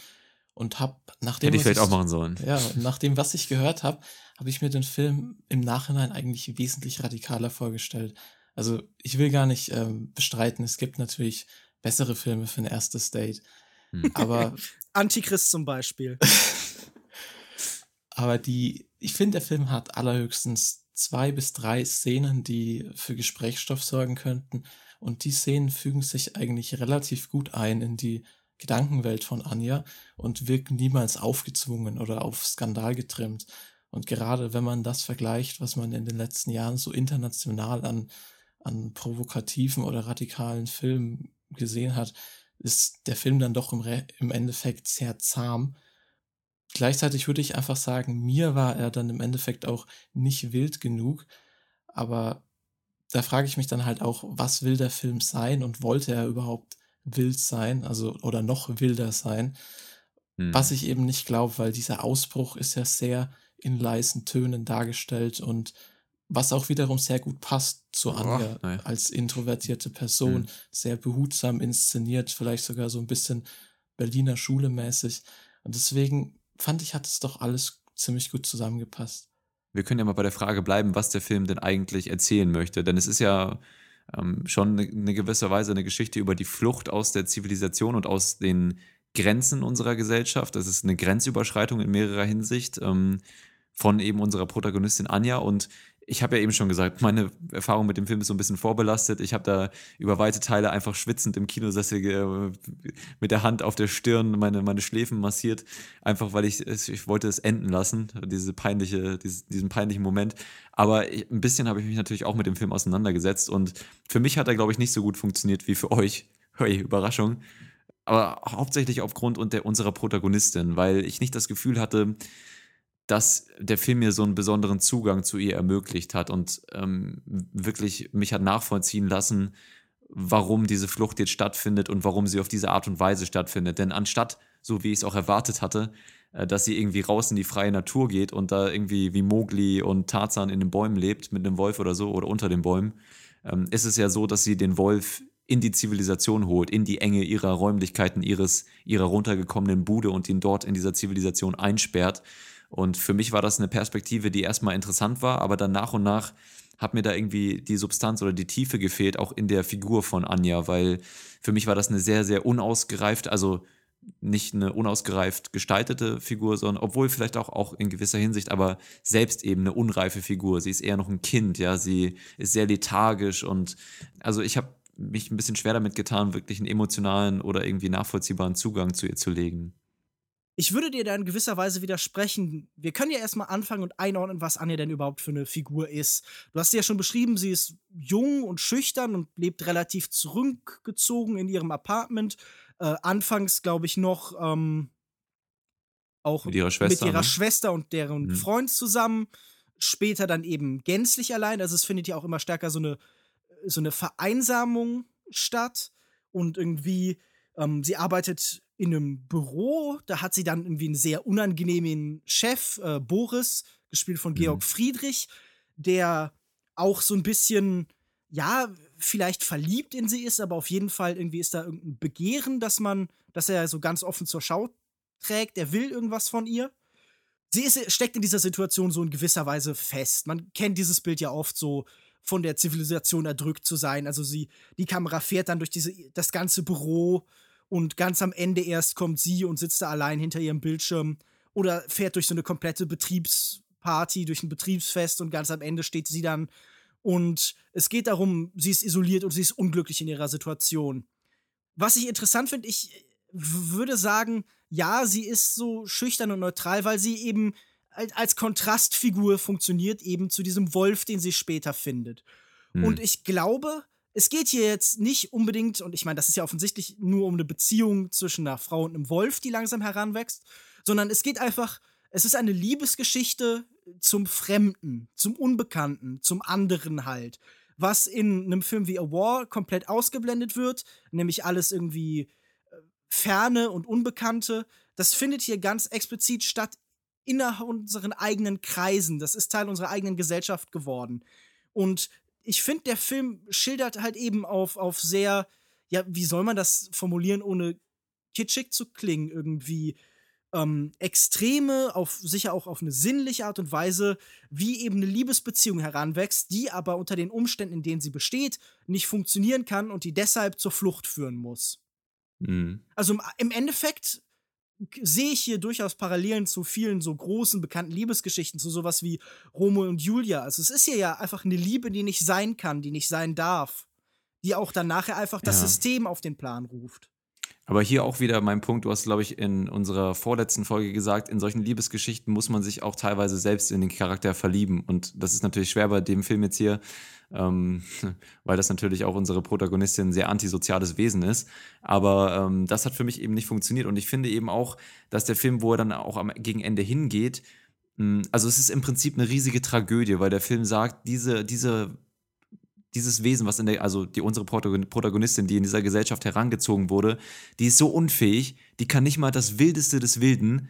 und habe nachdem Hätte ich vielleicht auch machen sollen. Ja, nach dem, was ich gehört habe, habe ich mir den Film im Nachhinein eigentlich wesentlich radikaler vorgestellt. Also ich will gar nicht ähm, bestreiten, es gibt natürlich bessere Filme für ein erstes Date. Hm. Aber Antichrist zum Beispiel. aber die, ich finde, der Film hat allerhöchstens zwei bis drei Szenen, die für Gesprächsstoff sorgen könnten. Und die Szenen fügen sich eigentlich relativ gut ein in die Gedankenwelt von Anja und wirken niemals aufgezwungen oder auf Skandal getrimmt. Und gerade wenn man das vergleicht, was man in den letzten Jahren so international an, an provokativen oder radikalen Filmen gesehen hat, ist der Film dann doch im, Re im Endeffekt sehr zahm Gleichzeitig würde ich einfach sagen, mir war er dann im Endeffekt auch nicht wild genug. Aber da frage ich mich dann halt auch, was will der Film sein und wollte er überhaupt wild sein, also oder noch wilder sein? Hm. Was ich eben nicht glaube, weil dieser Ausbruch ist ja sehr in leisen Tönen dargestellt und was auch wiederum sehr gut passt zu Anja oh, als introvertierte Person, hm. sehr behutsam inszeniert, vielleicht sogar so ein bisschen Berliner Schule mäßig. Und deswegen fand ich, hat es doch alles ziemlich gut zusammengepasst. Wir können ja mal bei der Frage bleiben, was der Film denn eigentlich erzählen möchte. Denn es ist ja ähm, schon eine, eine gewisse Weise eine Geschichte über die Flucht aus der Zivilisation und aus den Grenzen unserer Gesellschaft. Das ist eine Grenzüberschreitung in mehrerer Hinsicht ähm, von eben unserer Protagonistin Anja. Und ich habe ja eben schon gesagt, meine Erfahrung mit dem Film ist so ein bisschen vorbelastet. Ich habe da über weite Teile einfach schwitzend im Kinosessel äh, mit der Hand auf der Stirn meine, meine Schläfen massiert, einfach weil ich, ich wollte es enden lassen, diese peinliche, diese, diesen peinlichen Moment. Aber ich, ein bisschen habe ich mich natürlich auch mit dem Film auseinandergesetzt und für mich hat er, glaube ich, nicht so gut funktioniert wie für euch. Hey, Überraschung. Aber hauptsächlich aufgrund unserer Protagonistin, weil ich nicht das Gefühl hatte, dass der Film mir so einen besonderen Zugang zu ihr ermöglicht hat und ähm, wirklich mich hat nachvollziehen lassen, warum diese Flucht jetzt stattfindet und warum sie auf diese Art und Weise stattfindet. Denn anstatt, so wie ich es auch erwartet hatte, äh, dass sie irgendwie raus in die freie Natur geht und da irgendwie wie Mowgli und Tarzan in den Bäumen lebt, mit einem Wolf oder so oder unter den Bäumen, ähm, ist es ja so, dass sie den Wolf in die Zivilisation holt, in die Enge ihrer Räumlichkeiten, ihres, ihrer runtergekommenen Bude und ihn dort in dieser Zivilisation einsperrt und für mich war das eine Perspektive, die erstmal interessant war, aber dann nach und nach hat mir da irgendwie die Substanz oder die Tiefe gefehlt, auch in der Figur von Anja, weil für mich war das eine sehr, sehr unausgereift, also nicht eine unausgereift gestaltete Figur, sondern obwohl vielleicht auch, auch in gewisser Hinsicht, aber selbst eben eine unreife Figur. Sie ist eher noch ein Kind, ja, sie ist sehr lethargisch und also ich habe mich ein bisschen schwer damit getan, wirklich einen emotionalen oder irgendwie nachvollziehbaren Zugang zu ihr zu legen. Ich würde dir da in gewisser Weise widersprechen. Wir können ja erstmal anfangen und einordnen, was Anja denn überhaupt für eine Figur ist. Du hast sie ja schon beschrieben, sie ist jung und schüchtern und lebt relativ zurückgezogen in ihrem Apartment. Äh, anfangs, glaube ich, noch ähm, auch mit ihrer Schwester, mit ihrer ne? Schwester und deren mhm. Freund zusammen. Später dann eben gänzlich allein. Also es findet ja auch immer stärker so eine, so eine Vereinsamung statt. Und irgendwie, ähm, sie arbeitet in einem Büro. Da hat sie dann irgendwie einen sehr unangenehmen Chef, äh, Boris, gespielt von Georg mhm. Friedrich, der auch so ein bisschen, ja, vielleicht verliebt in sie ist, aber auf jeden Fall irgendwie ist da irgendein Begehren, dass man, dass er so ganz offen zur Schau trägt. Er will irgendwas von ihr. Sie ist, steckt in dieser Situation so in gewisser Weise fest. Man kennt dieses Bild ja oft so von der Zivilisation erdrückt zu sein. Also sie, die Kamera fährt dann durch diese, das ganze Büro und ganz am Ende erst kommt sie und sitzt da allein hinter ihrem Bildschirm oder fährt durch so eine komplette Betriebsparty, durch ein Betriebsfest und ganz am Ende steht sie dann und es geht darum, sie ist isoliert und sie ist unglücklich in ihrer Situation. Was ich interessant finde, ich würde sagen, ja, sie ist so schüchtern und neutral, weil sie eben als Kontrastfigur funktioniert, eben zu diesem Wolf, den sie später findet. Hm. Und ich glaube, es geht hier jetzt nicht unbedingt, und ich meine, das ist ja offensichtlich nur um eine Beziehung zwischen einer Frau und einem Wolf, die langsam heranwächst, sondern es geht einfach, es ist eine Liebesgeschichte zum Fremden, zum Unbekannten, zum anderen halt. was in einem Film wie A War komplett ausgeblendet wird, nämlich alles irgendwie äh, Ferne und Unbekannte. Das findet hier ganz explizit statt innerhalb unseren eigenen Kreisen. Das ist Teil unserer eigenen Gesellschaft geworden. Und ich finde, der Film schildert halt eben auf, auf sehr, ja, wie soll man das formulieren, ohne kitschig zu klingen, irgendwie ähm, Extreme, auf sicher auch auf eine sinnliche Art und Weise, wie eben eine Liebesbeziehung heranwächst, die aber unter den Umständen, in denen sie besteht, nicht funktionieren kann und die deshalb zur Flucht führen muss. Mhm. Also im, im Endeffekt sehe ich hier durchaus Parallelen zu vielen so großen bekannten Liebesgeschichten, zu sowas wie Romeo und Julia. Also es ist hier ja einfach eine Liebe, die nicht sein kann, die nicht sein darf, die auch dann nachher einfach das Ja. System auf den Plan ruft. Aber hier auch wieder mein Punkt, du hast, glaube ich, in unserer vorletzten Folge gesagt, in solchen Liebesgeschichten muss man sich auch teilweise selbst in den Charakter verlieben. Und das ist natürlich schwer bei dem Film jetzt hier, ähm, weil das natürlich auch unsere Protagonistin ein sehr antisoziales Wesen ist. Aber ähm, das hat für mich eben nicht funktioniert. Und ich finde eben auch, dass der Film, wo er dann auch am gegen Ende hingeht, mh, also es ist im Prinzip eine riesige Tragödie, weil der Film sagt, diese, diese dieses Wesen, was in der, also die unsere Protagon- Protagonistin, die in dieser Gesellschaft herangezogen wurde, die ist so unfähig, die kann nicht mal das Wildeste des Wilden,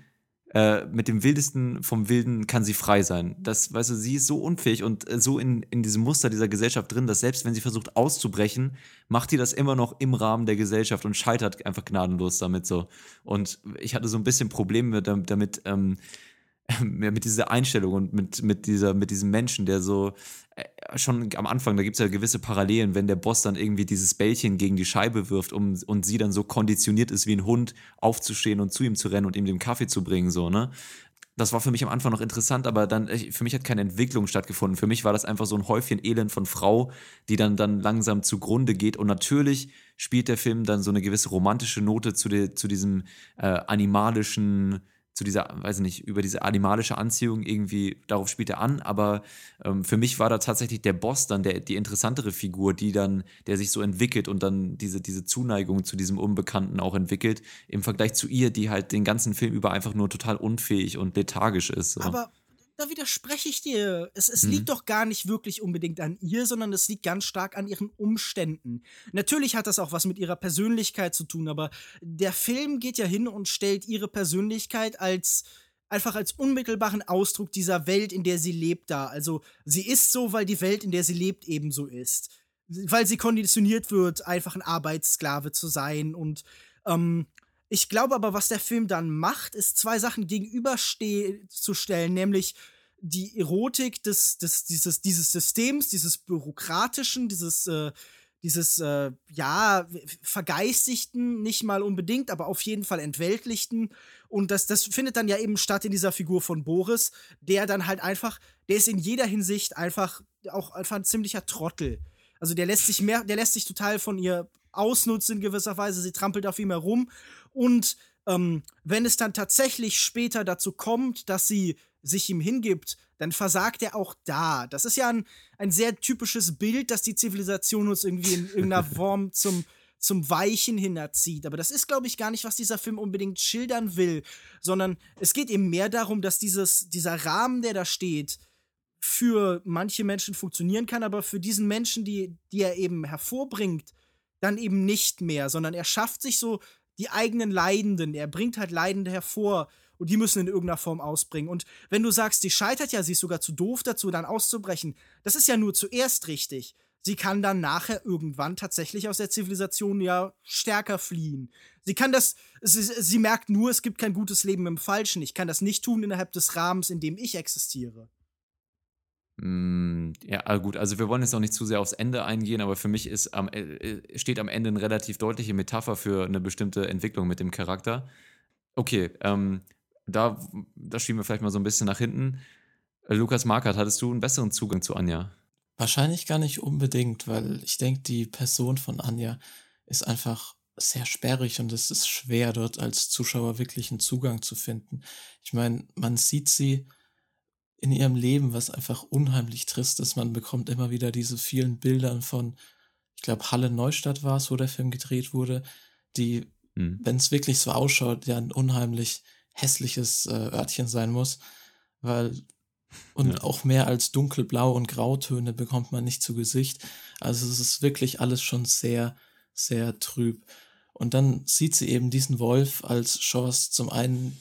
äh, mit dem Wildesten vom Wilden kann sie frei sein. Das, weißt du, sie ist so unfähig und äh, so in, in diesem Muster dieser Gesellschaft drin, dass selbst wenn sie versucht auszubrechen, macht die das immer noch im Rahmen der Gesellschaft und scheitert einfach gnadenlos damit so. Und ich hatte so ein bisschen Probleme damit, damit ähm, mit dieser Einstellung und mit, mit, dieser, mit diesem Menschen, der so schon am Anfang, da gibt es ja gewisse Parallelen, wenn der Boss dann irgendwie dieses Bällchen gegen die Scheibe wirft um, und sie dann so konditioniert ist wie ein Hund, aufzustehen und zu ihm zu rennen und ihm den Kaffee zu bringen, so, ne? Das war für mich am Anfang noch interessant, aber dann, für mich hat keine Entwicklung stattgefunden. Für mich war das einfach so ein Häufchen Elend von Frau, die dann, dann langsam zugrunde geht. Und natürlich spielt der Film dann so eine gewisse romantische Note zu, der, zu diesem äh, animalischen, zu dieser, weiß ich nicht, über diese animalische Anziehung irgendwie, darauf spielt er an, aber ähm, für mich war da tatsächlich der Boss dann der, die interessantere Figur, die dann, der sich so entwickelt und dann diese, diese Zuneigung zu diesem Unbekannten auch entwickelt, im Vergleich zu ihr, die halt den ganzen Film über einfach nur total unfähig und lethargisch ist. So. Aber da widerspreche ich dir. Es, es Mhm. liegt doch gar nicht wirklich unbedingt an ihr, sondern es liegt ganz stark an ihren Umständen. Natürlich hat das auch was mit ihrer Persönlichkeit zu tun, aber der Film geht ja hin und stellt ihre Persönlichkeit als einfach als unmittelbaren Ausdruck dieser Welt, in der sie lebt, dar. Also sie ist so, weil die Welt, in der sie lebt, ebenso ist. Weil sie konditioniert wird, einfach ein Arbeitssklave zu sein und ähm, ich glaube aber, was der Film dann macht, ist zwei Sachen gegenüberzustellen, nämlich die Erotik des, des, dieses, dieses Systems, dieses bürokratischen, dieses, äh, dieses, äh, ja, vergeistigten, nicht mal unbedingt, aber auf jeden Fall entweltlichten. Und das, das findet dann ja eben statt in dieser Figur von Boris, der dann halt einfach, der ist in jeder Hinsicht einfach auch einfach ein ziemlicher Trottel. Also der lässt sich mehr, der lässt sich total von ihr ausnutzen in gewisser Weise. Sie trampelt auf ihm herum. Und ähm, wenn es dann tatsächlich später dazu kommt, dass sie sich ihm hingibt, dann versagt er auch da. Das ist ja ein, ein sehr typisches Bild, dass die Zivilisation uns irgendwie in irgendeiner Form zum, zum Weichen hinerzieht. Aber das ist, glaube ich, gar nicht, was dieser Film unbedingt schildern will, sondern es geht eben mehr darum, dass dieses, dieser Rahmen, der da steht, für manche Menschen funktionieren kann, aber für diesen Menschen, die, die er eben hervorbringt, dann eben nicht mehr, sondern er schafft sich so die eigenen Leidenden. Er bringt halt Leidende hervor und die müssen in irgendeiner Form ausbringen. Und wenn du sagst, die scheitert ja, sie ist sogar zu doof dazu, dann auszubrechen, das ist ja nur zuerst richtig. Sie kann dann nachher irgendwann tatsächlich aus der Zivilisation ja stärker fliehen. Sie kann das, sie, sie merkt nur, es gibt kein gutes Leben im Falschen. Ich kann das nicht tun innerhalb des Rahmens, in dem ich existiere. Mm, Ja, ah, gut, also wir wollen jetzt noch nicht zu sehr aufs Ende eingehen, aber für mich ist am, äh, steht am Ende eine relativ deutliche Metapher für eine bestimmte Entwicklung mit dem Charakter. Okay, ähm, da, da schieben wir vielleicht mal so ein bisschen nach hinten. Äh, Lukas Markert, hattest du einen besseren Zugang zu Anja? Wahrscheinlich gar nicht unbedingt, weil ich denke, die Person von Anja ist einfach sehr sperrig und es ist schwer, dort als Zuschauer wirklich einen Zugang zu finden. Ich meine, man sieht sie in ihrem Leben, was einfach unheimlich trist ist. Man bekommt immer wieder diese vielen Bildern von, ich glaube, Halle Neustadt war es, wo der Film gedreht wurde, die, Hm. wenn es wirklich so ausschaut, ja ein unheimlich hässliches äh, Örtchen sein muss, weil Und Ja. auch mehr als dunkelblau und Grautöne bekommt man nicht zu Gesicht. Also es ist wirklich alles schon sehr, sehr trüb. Und dann sieht sie eben diesen Wolf als Chance zum einen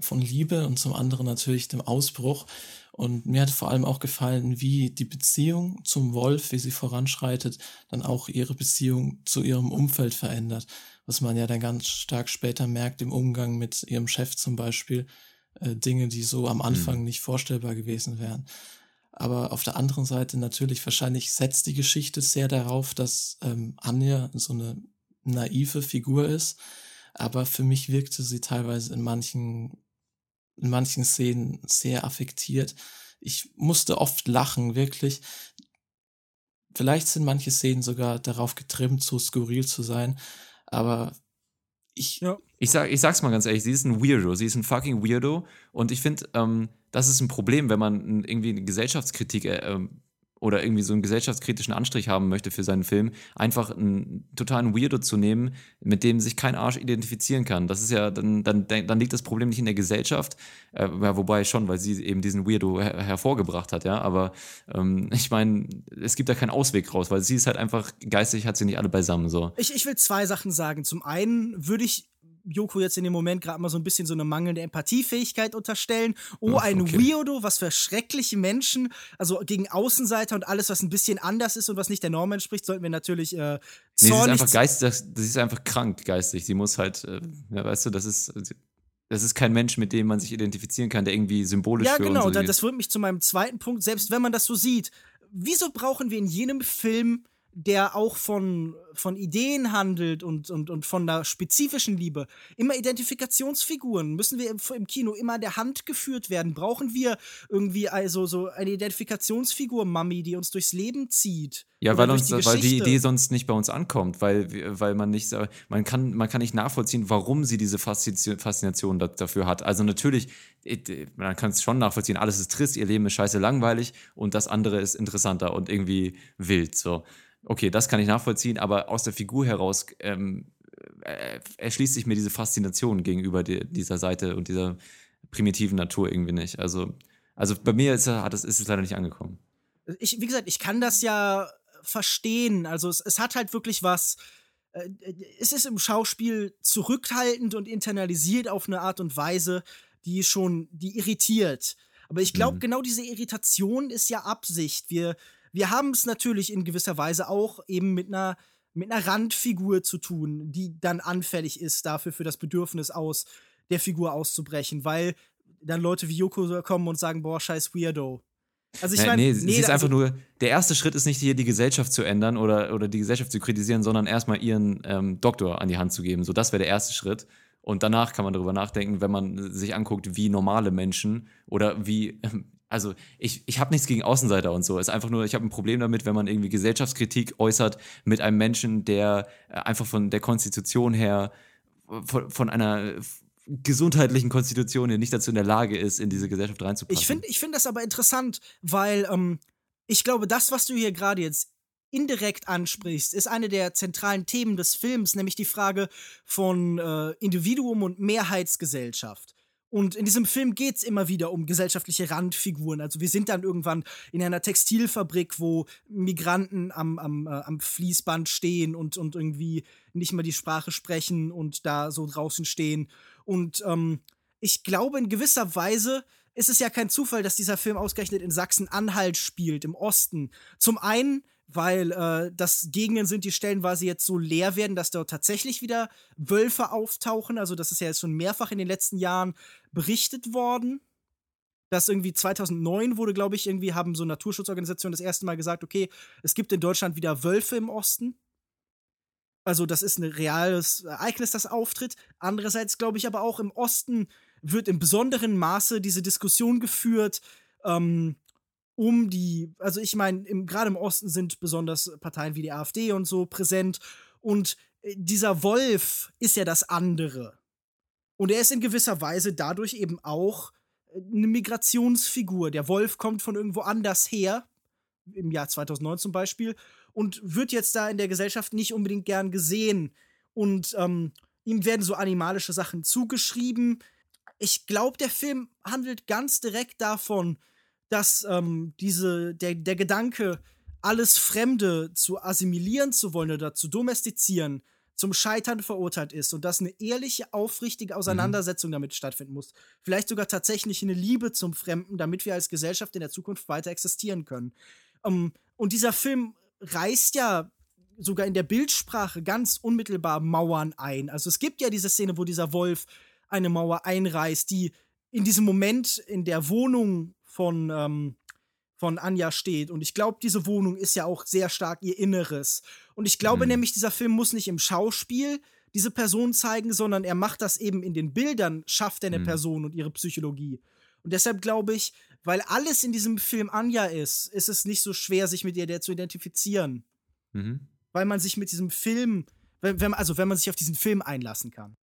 von Liebe und zum anderen natürlich dem Ausbruch. Und mir hat vor allem auch gefallen, wie die Beziehung zum Wolf, wie sie voranschreitet, dann auch ihre Beziehung zu ihrem Umfeld verändert. Was man ja dann ganz stark später merkt im Umgang mit ihrem Chef zum Beispiel. Äh, Dinge, die so am Anfang nicht vorstellbar gewesen wären. Aber auf der anderen Seite natürlich, wahrscheinlich setzt die Geschichte sehr darauf, dass ähm, Anja so eine naive Figur ist. Aber für mich wirkte sie teilweise in manchen, in manchen Szenen sehr affektiert. Ich musste oft lachen, wirklich. Vielleicht sind manche Szenen sogar darauf getrimmt, so skurril zu sein. Aber ich, Ja. Ich, sag, ich sag's mal ganz ehrlich, sie ist ein Weirdo, sie ist ein fucking Weirdo und ich finde, ähm, das ist ein Problem, wenn man irgendwie eine Gesellschaftskritik äh, ähm, oder irgendwie so einen gesellschaftskritischen Anstrich haben möchte für seinen Film, einfach einen totalen Weirdo zu nehmen, mit dem sich kein Arsch identifizieren kann. Das ist ja, dann, dann, dann liegt das Problem nicht in der Gesellschaft, äh, ja, wobei schon, weil sie eben diesen Weirdo her hervorgebracht hat, ja, aber ähm, ich meine, es gibt da keinen Ausweg raus, weil sie ist halt einfach, geistig hat sie nicht alle beisammen, so. Ich, ich will zwei Sachen sagen. Zum einen würde ich Joko jetzt in dem Moment gerade mal so ein bisschen so eine mangelnde Empathiefähigkeit unterstellen. Oh, Ach, ein okay. Weirdo, was für schreckliche Menschen. Also gegen Außenseiter und alles, was ein bisschen anders ist und was nicht der Norm entspricht, sollten wir natürlich äh, Nee, sie ist zornig einfach geistig, sie ist einfach krank geistig. Sie muss halt, äh, ja, weißt du, das ist, das ist kein Mensch, mit dem man sich identifizieren kann, der irgendwie symbolisch Ja, für genau, unsere da, das führt mich zu meinem zweiten Punkt. Selbst wenn man das so sieht, wieso brauchen wir in jenem Film, der auch von, von Ideen handelt und, und, und von einer spezifischen Liebe, immer Identifikationsfiguren? Müssen wir im, im Kino immer an der Hand geführt werden? Brauchen wir irgendwie also so eine Identifikationsfigur, Mami, die uns durchs Leben zieht? Ja, weil, uns, die weil die? Idee sonst nicht bei uns ankommt, weil, weil man nicht, man kann, man kann nicht nachvollziehen, warum sie diese Faszination, Faszination da, dafür hat. Also natürlich, man kann es schon nachvollziehen, alles ist trist, ihr Leben ist scheiße langweilig und das andere ist interessanter und irgendwie wild, so. Okay, das kann ich nachvollziehen, aber aus der Figur heraus ähm, äh, erschließt sich mir diese Faszination gegenüber die, dieser Seite und dieser primitiven Natur irgendwie nicht. Also, also bei mir ist, hat es, ist es leider nicht angekommen. ich, wie gesagt, ich kann das ja verstehen. Also es, es hat halt wirklich was. äh, Es ist im Schauspiel zurückhaltend und internalisiert auf eine Art und Weise, die schon, die irritiert. Aber ich glaube, Mhm. genau diese Irritation ist ja Absicht. Wir, wir haben es natürlich in gewisser Weise auch eben mit einer, mit einer Randfigur zu tun, die dann anfällig ist dafür, für das Bedürfnis aus der Figur auszubrechen, weil dann Leute wie Yoko kommen und sagen, boah, scheiß Weirdo. Also ich Nee, meine, nee, sie ist also- einfach nur, der erste Schritt ist nicht hier die Gesellschaft zu ändern oder, oder die Gesellschaft zu kritisieren, sondern erstmal ihren ähm, Doktor an die Hand zu geben. So, das wäre der erste Schritt. Und danach kann man darüber nachdenken, wenn man sich anguckt, wie normale Menschen oder wie, also ich, ich habe nichts gegen Außenseiter und so. Es ist einfach nur, ich habe ein Problem damit, wenn man irgendwie Gesellschaftskritik äußert mit einem Menschen, der äh, einfach von der Konstitution her, von, von einer gesundheitlichen Konstitution her nicht dazu in der Lage ist, in diese Gesellschaft reinzupassen. Ich finde ich find das aber interessant, weil ähm, ich glaube, das, was du hier gerade jetzt indirekt ansprichst, ist eine der zentralen Themen des Films, nämlich die Frage von äh, Individuum und Mehrheitsgesellschaft. Und in diesem Film geht es immer wieder um gesellschaftliche Randfiguren. Also wir sind dann irgendwann in einer Textilfabrik, wo Migranten am, am, äh, am Fließband stehen und, und irgendwie nicht mal die Sprache sprechen und da so draußen stehen. Und ähm, ich glaube, in gewisser Weise ist es ja kein Zufall, dass dieser Film ausgerechnet in Sachsen-Anhalt spielt, im Osten. Zum einen, weil äh, das Gegenden sind, die stellenweise jetzt so leer werden, dass dort tatsächlich wieder Wölfe auftauchen. Also das ist ja jetzt schon mehrfach in den letzten Jahren berichtet worden. Dass irgendwie 2009 wurde, glaube ich, irgendwie haben so Naturschutzorganisationen das erste Mal gesagt, okay, es gibt in Deutschland wieder Wölfe im Osten. Also das ist ein reales Ereignis, das auftritt. Andererseits glaube ich aber auch im Osten wird in besonderem Maße diese Diskussion geführt, ähm, um die, also ich meine, gerade im Osten sind besonders Parteien wie die AfD und so präsent. Und äh, dieser Wolf ist ja das andere. Und er ist in gewisser Weise dadurch eben auch äh, eine Migrationsfigur. Der Wolf kommt von irgendwo anders her, im Jahr 2009 zum Beispiel, und wird jetzt da in der Gesellschaft nicht unbedingt gern gesehen. Und ähm, ihm werden so animalische Sachen zugeschrieben. Ich glaube, der Film handelt ganz direkt davon, dass ähm, diese, der, der Gedanke, alles Fremde zu assimilieren zu wollen oder zu domestizieren, zum Scheitern verurteilt ist und dass eine ehrliche, aufrichtige Auseinandersetzung mhm. damit stattfinden muss. Vielleicht sogar tatsächlich eine Liebe zum Fremden, damit wir als Gesellschaft in der Zukunft weiter existieren können. Ähm, und dieser Film reißt ja sogar in der Bildsprache ganz unmittelbar Mauern ein. Also es gibt ja diese Szene, wo dieser Wolf eine Mauer einreißt, die in diesem Moment in der Wohnung von, ähm, von Anja steht. Und ich glaube, diese Wohnung ist ja auch sehr stark ihr Inneres. Und ich glaube mhm. nämlich, dieser Film muss nicht im Schauspiel diese Person zeigen, sondern er macht das eben in den Bildern, schafft er eine mhm. Person und ihre Psychologie. Und deshalb glaube ich, weil alles in diesem Film Anja ist, ist es nicht so schwer, sich mit ihr der zu identifizieren. Mhm. Weil man sich mit diesem Film, wenn, wenn, also wenn man sich auf diesen Film einlassen kann.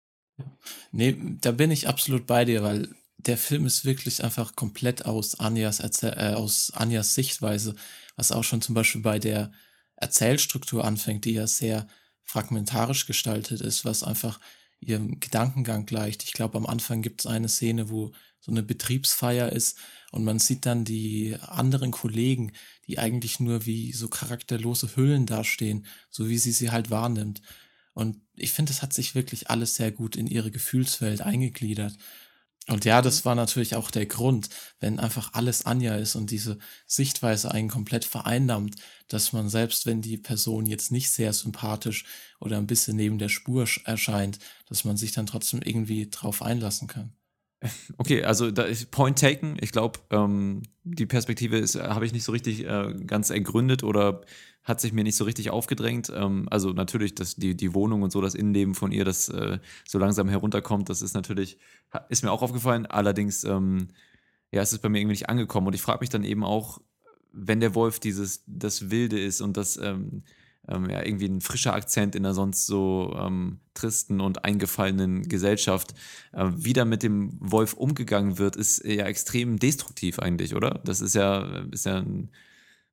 Nee, da bin ich absolut bei dir, weil der Film ist wirklich einfach komplett aus Anjas, Erzähl äh, aus Anjas Sichtweise, was auch schon zum Beispiel bei der Erzählstruktur anfängt, die ja sehr fragmentarisch gestaltet ist, was einfach ihrem Gedankengang gleicht. Ich glaube, am Anfang gibt es eine Szene, wo so eine Betriebsfeier ist und man sieht dann die anderen Kollegen, die eigentlich nur wie so charakterlose Hüllen dastehen, so wie sie sie halt wahrnimmt. Und ich finde, es hat sich wirklich alles sehr gut in ihre Gefühlswelt eingegliedert. Und ja, das war natürlich auch der Grund, wenn einfach alles Anja ist und diese Sichtweise einen komplett vereinnahmt, dass man selbst wenn die Person jetzt nicht sehr sympathisch oder ein bisschen neben der Spur erscheint, dass man sich dann trotzdem irgendwie drauf einlassen kann. Okay, also da Point taken. Ich glaube, ähm, die Perspektive ist, habe ich nicht so richtig äh, ganz ergründet oder hat sich mir nicht so richtig aufgedrängt. Ähm, also natürlich, dass die, die Wohnung und so, das Innenleben von ihr, das äh, so langsam herunterkommt, das ist natürlich, ist mir auch aufgefallen. Allerdings, ähm, ja, es ist bei mir irgendwie nicht angekommen. Und ich frage mich dann eben auch, wenn der Wolf dieses, das Wilde ist und das ähm, ja, irgendwie ein frischer Akzent in einer sonst so ähm, tristen und eingefallenen Gesellschaft, äh, wie da mit dem Wolf umgegangen wird, ist ja extrem destruktiv eigentlich, oder? Das ist ja, ist ja ein,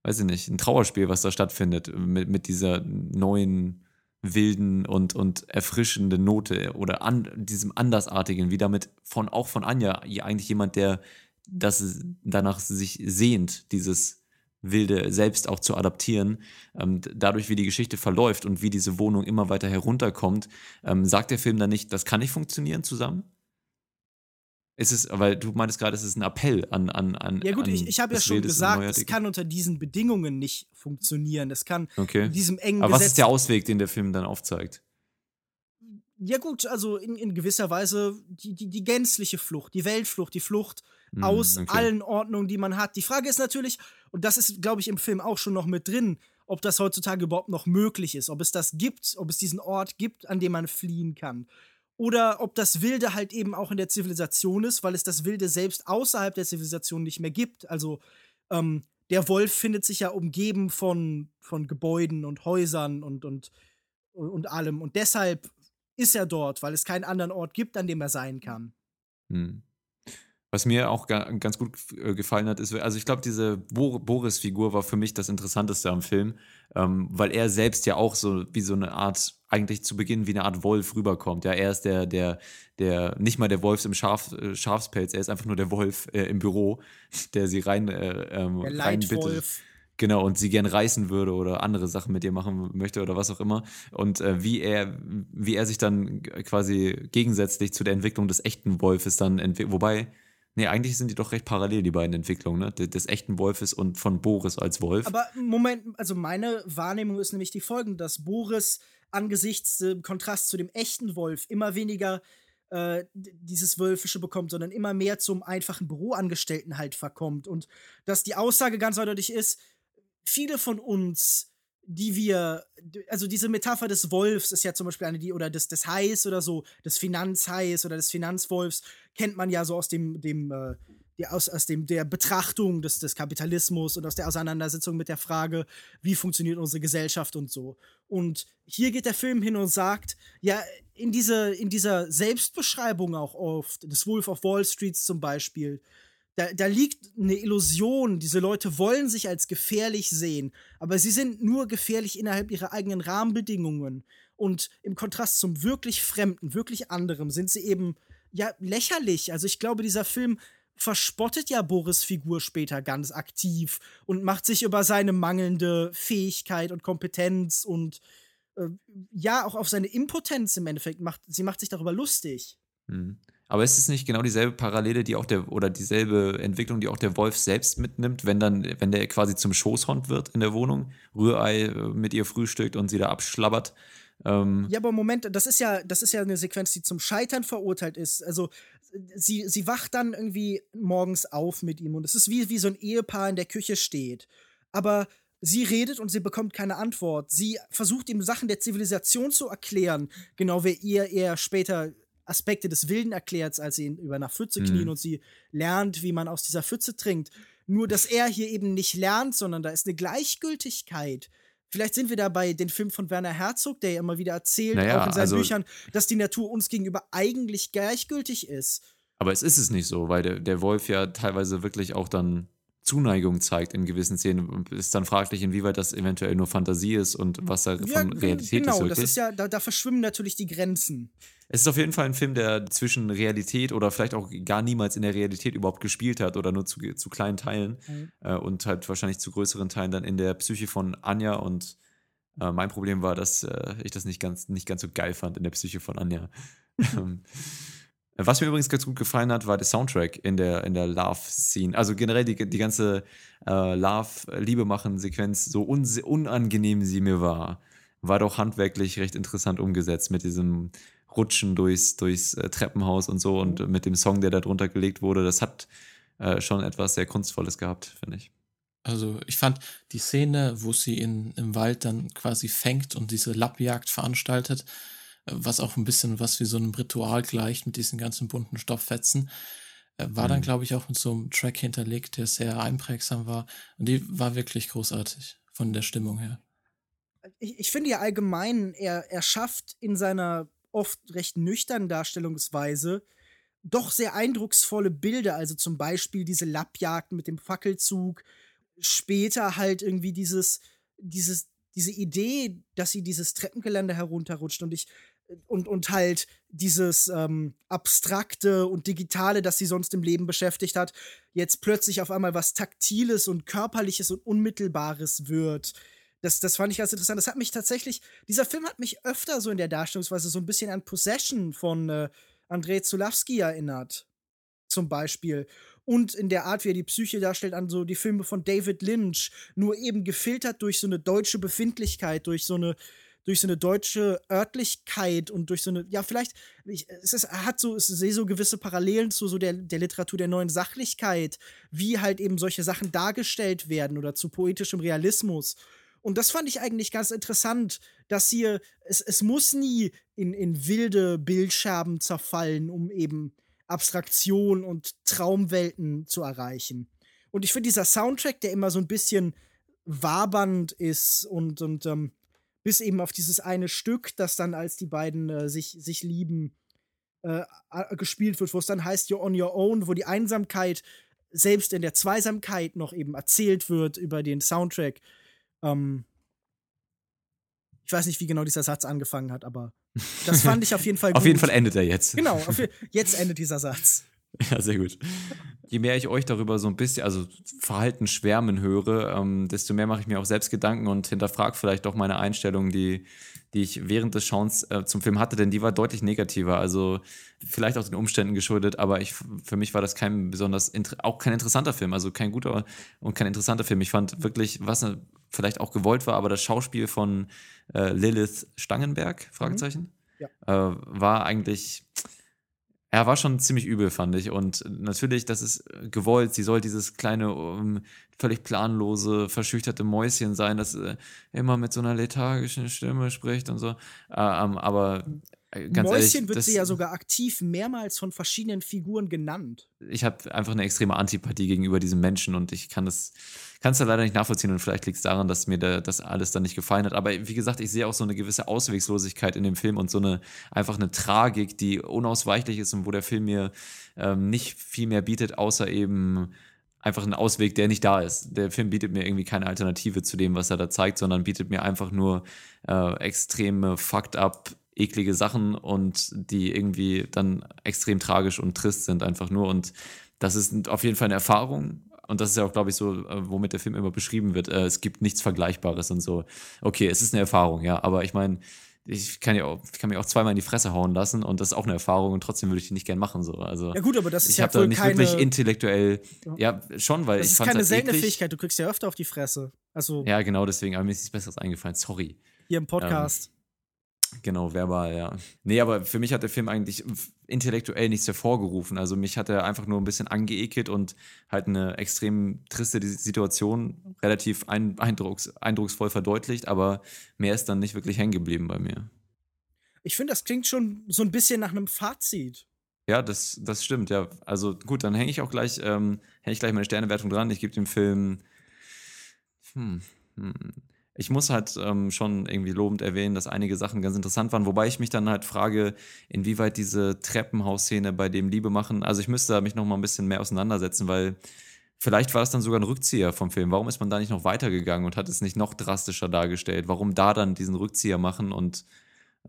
weiß ich nicht, ein Trauerspiel, was da stattfindet, mit, mit dieser neuen, wilden und, und erfrischenden Note oder an, diesem Andersartigen, wie damit von, auch von Anja, eigentlich jemand, der das danach sich sehnt, dieses Wilde selbst auch zu adaptieren. Ähm, dadurch, wie die Geschichte verläuft und wie diese Wohnung immer weiter herunterkommt, ähm, sagt der Film dann nicht, das kann nicht funktionieren zusammen? Ist es, weil du meintest gerade, es ist ein Appell an. an, an ja, gut, an ich, ich habe ja schon gesagt, es kann unter diesen Bedingungen nicht funktionieren. Es kann okay. in diesem engen Aber was ist der Ausweg, den der Film dann aufzeigt? Ja, gut, also in, in gewisser Weise die, die, die gänzliche Flucht, die Weltflucht, die Flucht aus okay. allen Ordnungen, die man hat. Die Frage ist natürlich, und das ist, glaube ich, im Film auch schon noch mit drin, ob das heutzutage überhaupt noch möglich ist, ob es das gibt, ob es diesen Ort gibt, an dem man fliehen kann. Oder ob das Wilde halt eben auch in der Zivilisation ist, weil es das Wilde selbst außerhalb der Zivilisation nicht mehr gibt. Also ähm, der Wolf findet sich ja umgeben von, von Gebäuden und Häusern und, und, und allem. Und deshalb ist er dort, weil es keinen anderen Ort gibt, an dem er sein kann. Hm. Was mir auch ganz gut äh, gefallen hat, ist, also ich glaube, diese Boris-Figur war für mich das Interessanteste am Film, ähm, weil er selbst ja auch so wie so eine Art, eigentlich zu Beginn wie eine Art Wolf rüberkommt. Ja, er ist der, der, der, nicht mal der Wolf im Schaf, äh, Schafspelz, er ist einfach nur der Wolf äh, im Büro, der sie rein, äh, ähm, der rein bittet. Genau, und sie gern reißen würde oder andere Sachen mit ihr machen möchte oder was auch immer. Und äh, wie er, wie er sich dann quasi gegensätzlich zu der Entwicklung des echten Wolfes dann entwickelt, wobei Nee, eigentlich sind die doch recht parallel, die beiden Entwicklungen, ne? Des, echten Wolfes und von Boris als Wolf. Aber Moment, also meine Wahrnehmung ist nämlich die folgende, dass Boris angesichts im Kontrast zu dem echten Wolf immer weniger äh, dieses Wölfische bekommt, sondern immer mehr zum einfachen Büroangestellten halt verkommt. Und dass die Aussage ganz eindeutig ist, viele von uns die wir, also diese Metapher des Wolfs ist ja zum Beispiel eine, die, oder des, des Hais oder so, des Finanzhais oder des Finanzwolfs, kennt man ja so aus dem, dem, äh, der, aus, aus dem, der Betrachtung des, des Kapitalismus und aus der Auseinandersetzung mit der Frage, wie funktioniert unsere Gesellschaft und so. Und hier geht der Film hin und sagt, ja, in, diese, in dieser Selbstbeschreibung auch oft, des Wolf of Wall Street zum Beispiel, da, da liegt eine Illusion. Diese Leute wollen sich als gefährlich sehen, aber sie sind nur gefährlich innerhalb ihrer eigenen Rahmenbedingungen. Und im Kontrast zum wirklich Fremden, wirklich anderem, sind sie eben ja lächerlich. Also ich glaube, dieser Film verspottet ja Boris Figur später ganz aktiv und macht sich über seine mangelnde Fähigkeit und Kompetenz und äh, ja auch auf seine Impotenz im Endeffekt macht. Sie macht sich darüber lustig. Hm. Aber ist es nicht genau dieselbe Parallele, die auch der, oder dieselbe Entwicklung, die auch der Wolf selbst mitnimmt, wenn dann, wenn der quasi zum Schoßhund wird in der Wohnung, Rührei äh, mit ihr frühstückt und sie da abschlabbert? Ähm ja, aber Moment, das ist ja, das ist ja eine Sequenz, die zum Scheitern verurteilt ist. Also sie, sie wacht dann irgendwie morgens auf mit ihm und es ist wie, wie so ein Ehepaar in der Küche steht. Aber sie redet und sie bekommt keine Antwort. Sie versucht ihm Sachen der Zivilisation zu erklären, genau wie ihr eher später Aspekte des Wilden erklärt, als sie über einer Pfütze knien mhm. und sie lernt, wie man aus dieser Pfütze trinkt. Nur, dass er hier eben nicht lernt, sondern da ist eine Gleichgültigkeit. Vielleicht sind wir da bei den Filmen von Werner Herzog, der ja immer wieder erzählt, naja, auch in seinen also, Büchern, dass die Natur uns gegenüber eigentlich gleichgültig ist. Aber es ist es nicht so, weil der, der Wolf ja teilweise wirklich auch dann Zuneigung zeigt in gewissen Szenen. Ist dann fraglich, inwieweit das eventuell nur Fantasie ist und was da ja, von Realität genau, ist. Genau, das ist ja, da, da verschwimmen natürlich die Grenzen. Es ist auf jeden Fall ein Film, der zwischen Realität oder vielleicht auch gar niemals in der Realität überhaupt gespielt hat oder nur zu, zu kleinen Teilen mhm. äh, und halt wahrscheinlich zu größeren Teilen dann in der Psyche von Anja und äh, mein Problem war, dass äh, ich das nicht ganz, nicht ganz so geil fand in der Psyche von Anja. Was mir übrigens ganz gut gefallen hat, war der Soundtrack in der, in der Love-Scene. Also generell die, die ganze äh, Love-Liebe-Machen-Sequenz, so un unangenehm sie mir war, war doch handwerklich recht interessant umgesetzt mit diesem Rutschen durchs, durchs äh, Treppenhaus und so und mit dem Song, der da drunter gelegt wurde. Das hat äh, schon etwas sehr Kunstvolles gehabt, finde ich. Also ich fand die Szene, wo sie in, im Wald dann quasi fängt und diese Lappjagd veranstaltet, was auch ein bisschen was wie so einem Ritual gleicht mit diesen ganzen bunten Stofffetzen, äh, war mhm. dann, glaube ich, auch mit so einem Track hinterlegt, der sehr einprägsam war. Und die war wirklich großartig von der Stimmung her. Ich, ich finde ja allgemein, er, er schafft in seiner oft recht nüchternen Darstellungsweise doch sehr eindrucksvolle Bilder, also zum Beispiel diese Lappjagd mit dem Fackelzug, später halt irgendwie dieses, dieses, diese Idee, dass sie dieses Treppengeländer herunterrutscht und ich und, und halt dieses ähm, Abstrakte und Digitale, das sie sonst im Leben beschäftigt hat, jetzt plötzlich auf einmal was Taktiles und Körperliches und Unmittelbares wird. Das, das fand ich ganz interessant. Das hat mich tatsächlich, dieser Film hat mich öfter so in der Darstellungsweise so ein bisschen an Possession von äh, Andrei Zulawski erinnert. Zum Beispiel. Und in der Art, wie er die Psyche darstellt, an so die Filme von David Lynch. Nur eben gefiltert durch so eine deutsche Befindlichkeit, durch so eine, durch so eine deutsche Örtlichkeit und durch so eine, ja, vielleicht, ich, es ist, hat so, es sehe so gewisse Parallelen zu so der, der Literatur der neuen Sachlichkeit, wie halt eben solche Sachen dargestellt werden oder zu poetischem Realismus. Und das fand ich eigentlich ganz interessant, dass hier, es, es muss nie in, in wilde Bildscherben zerfallen, um eben Abstraktion und Traumwelten zu erreichen. Und ich finde dieser Soundtrack, der immer so ein bisschen wabernd ist und, und ähm, bis eben auf dieses eine Stück, das dann als die beiden äh, sich, sich lieben, äh, gespielt wird, wo es dann heißt You're on your own, wo die Einsamkeit selbst in der Zweisamkeit noch eben erzählt wird über den Soundtrack. Ähm, ich weiß nicht, wie genau dieser Satz angefangen hat, aber das fand ich auf jeden Fall gut. auf jeden Fall endet er jetzt. Genau, jetzt endet dieser Satz. Ja, sehr gut. Je mehr ich euch darüber so ein bisschen, also Verhalten schwärmen höre, ähm, desto mehr mache ich mir auch selbst Gedanken und hinterfrage vielleicht auch meine Einstellung, die, die ich während des Schauens äh, zum Film hatte, denn die war deutlich negativer. Also vielleicht auch den Umständen geschuldet, aber ich, für mich war das kein besonders, auch kein interessanter Film, also kein guter und kein interessanter Film. Ich fand wirklich, was vielleicht auch gewollt war, aber das Schauspiel von äh, Lilith Stangenberg, Fragezeichen, mhm. ja. äh, war eigentlich er war schon ziemlich übel, fand ich. Und natürlich, das ist gewollt. Sie soll dieses kleine, ähm, völlig planlose, verschüchterte Mäuschen sein, das äh, immer mit so einer lethargischen Stimme spricht und so. Äh, ähm, aber Ganz Mäuschen ehrlich, wird sie ja sogar aktiv mehrmals von verschiedenen Figuren genannt. Ich habe einfach eine extreme Antipathie gegenüber diesem Menschen und ich kann das, kann es da leider nicht nachvollziehen und vielleicht liegt es daran, dass mir da, das alles dann nicht gefallen hat. Aber wie gesagt, ich sehe auch so eine gewisse Auswegslosigkeit in dem Film und so eine einfach eine Tragik, die unausweichlich ist und wo der Film mir ähm, nicht viel mehr bietet, außer eben einfach einen Ausweg, der nicht da ist. Der Film bietet mir irgendwie keine Alternative zu dem, was er da zeigt, sondern bietet mir einfach nur äh, extreme fucked up eklige Sachen und die irgendwie dann extrem tragisch und trist sind einfach nur und das ist auf jeden Fall eine Erfahrung. Und das ist ja auch, glaube ich, so, äh, womit der Film immer beschrieben wird. Äh, es gibt nichts Vergleichbares und so. Okay, es ist eine Erfahrung, ja, aber ich meine, ich kann ja auch, ich kann mich auch zweimal in die Fresse hauen lassen und das ist auch eine Erfahrung und trotzdem würde ich die nicht gern machen so. Also Ja gut, aber das ist ich ja habe da nicht keine, wirklich intellektuell, ja schon, weil das ich ist keine halt seltene eklig. Fähigkeit. Du kriegst ja öfter auf die Fresse. Also Ja, genau deswegen, aber mir ist nichts Besseres eingefallen. Sorry. hier im Podcast. Genau, verbal, ja. Nee, aber für mich hat der Film eigentlich intellektuell nichts hervorgerufen. Also mich hat er einfach nur ein bisschen angeekelt und halt eine extrem triste Situation relativ ein, eindrucks, eindrucksvoll verdeutlicht, aber mehr ist dann nicht wirklich hängen geblieben bei mir. Ich finde, das klingt schon so ein bisschen nach einem Fazit. Ja, das, das stimmt, ja. Also gut, dann hänge ich auch gleich, ähm, hänge ich gleich meine Sternewertung dran. Ich gebe dem Film. Hm, hm. Ich muss halt ähm, schon irgendwie lobend erwähnen, dass einige Sachen ganz interessant waren, wobei ich mich dann halt frage, inwieweit diese Treppenhausszene bei dem Liebe machen. Also ich müsste mich noch mal ein bisschen mehr auseinandersetzen, weil vielleicht war es dann sogar ein Rückzieher vom Film. Warum ist man da nicht noch weitergegangen und hat es nicht noch drastischer dargestellt? Warum da dann diesen Rückzieher machen und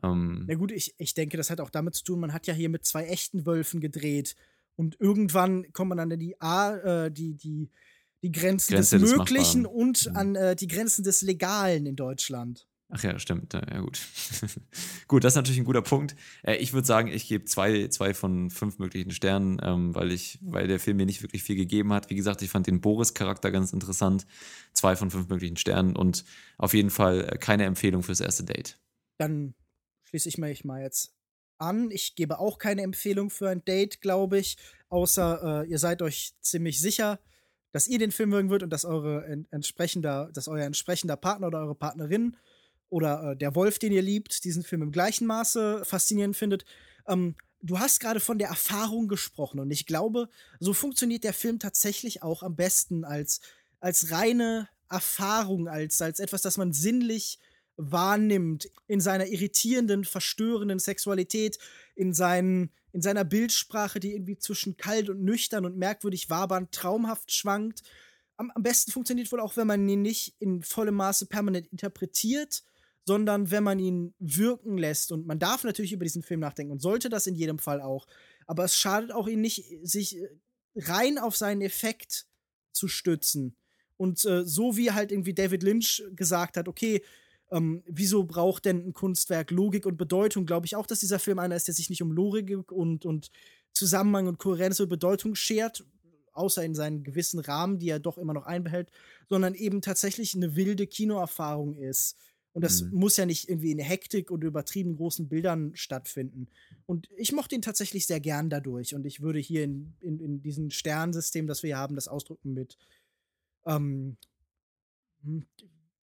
ähm, Na gut, ich, ich denke, das hat auch damit zu tun, man hat ja hier mit zwei echten Wölfen gedreht. Und irgendwann kommt man an die, A, äh, die, die, die Grenzen Grenze des des Möglichen Machbaren. und Mhm. an äh, die Grenzen des Legalen in Deutschland. Ach ja, stimmt. Ja, gut. gut, das ist natürlich ein guter Punkt. Äh, ich würde sagen, ich gebe zwei, zwei von fünf möglichen Sternen, ähm, weil, ich, weil der Film mir nicht wirklich viel gegeben hat. Wie gesagt, ich fand den Boris-Charakter ganz interessant. Zwei von fünf möglichen Sternen und auf jeden Fall äh, keine Empfehlung fürs erste Date. Dann schließe ich mich mal jetzt an. Ich gebe auch keine Empfehlung für ein Date, glaube ich, außer äh, ihr seid euch ziemlich sicher, dass ihr den Film mögen wird und dass eure en entsprechender, dass euer entsprechender Partner oder eure Partnerin oder äh, der Wolf, den ihr liebt, diesen Film im gleichen Maße faszinierend findet. Ähm, du hast gerade von der Erfahrung gesprochen und ich glaube, so funktioniert der Film tatsächlich auch am besten als, als reine Erfahrung, als, als etwas, das man sinnlich wahrnimmt in seiner irritierenden, verstörenden Sexualität, in, seinen, in seiner Bildsprache, die irgendwie zwischen kalt und nüchtern und merkwürdig wabernd traumhaft schwankt. Am, am besten funktioniert wohl auch, wenn man ihn nicht in vollem Maße permanent interpretiert, sondern wenn man ihn wirken lässt. Und man darf natürlich über diesen Film nachdenken und sollte das in jedem Fall auch. Aber es schadet auch ihn nicht, sich äh, rein auf seinen Effekt zu stützen. Und äh, so wie halt irgendwie David Lynch gesagt hat, okay, ähm, wieso braucht denn ein Kunstwerk Logik und Bedeutung? Glaube ich auch, dass dieser Film einer ist, der sich nicht um Logik und, und Zusammenhang und Kohärenz und Bedeutung schert, außer in seinen gewissen Rahmen, die er doch immer noch einbehält, sondern eben tatsächlich eine wilde Kinoerfahrung ist. Und das Mhm. muss ja nicht irgendwie in Hektik und übertrieben großen Bildern stattfinden. Und ich mochte ihn tatsächlich sehr gern dadurch. Und ich würde hier in, in, in diesem Sternsystem, das wir hier haben, das ausdrücken mit ähm, hm,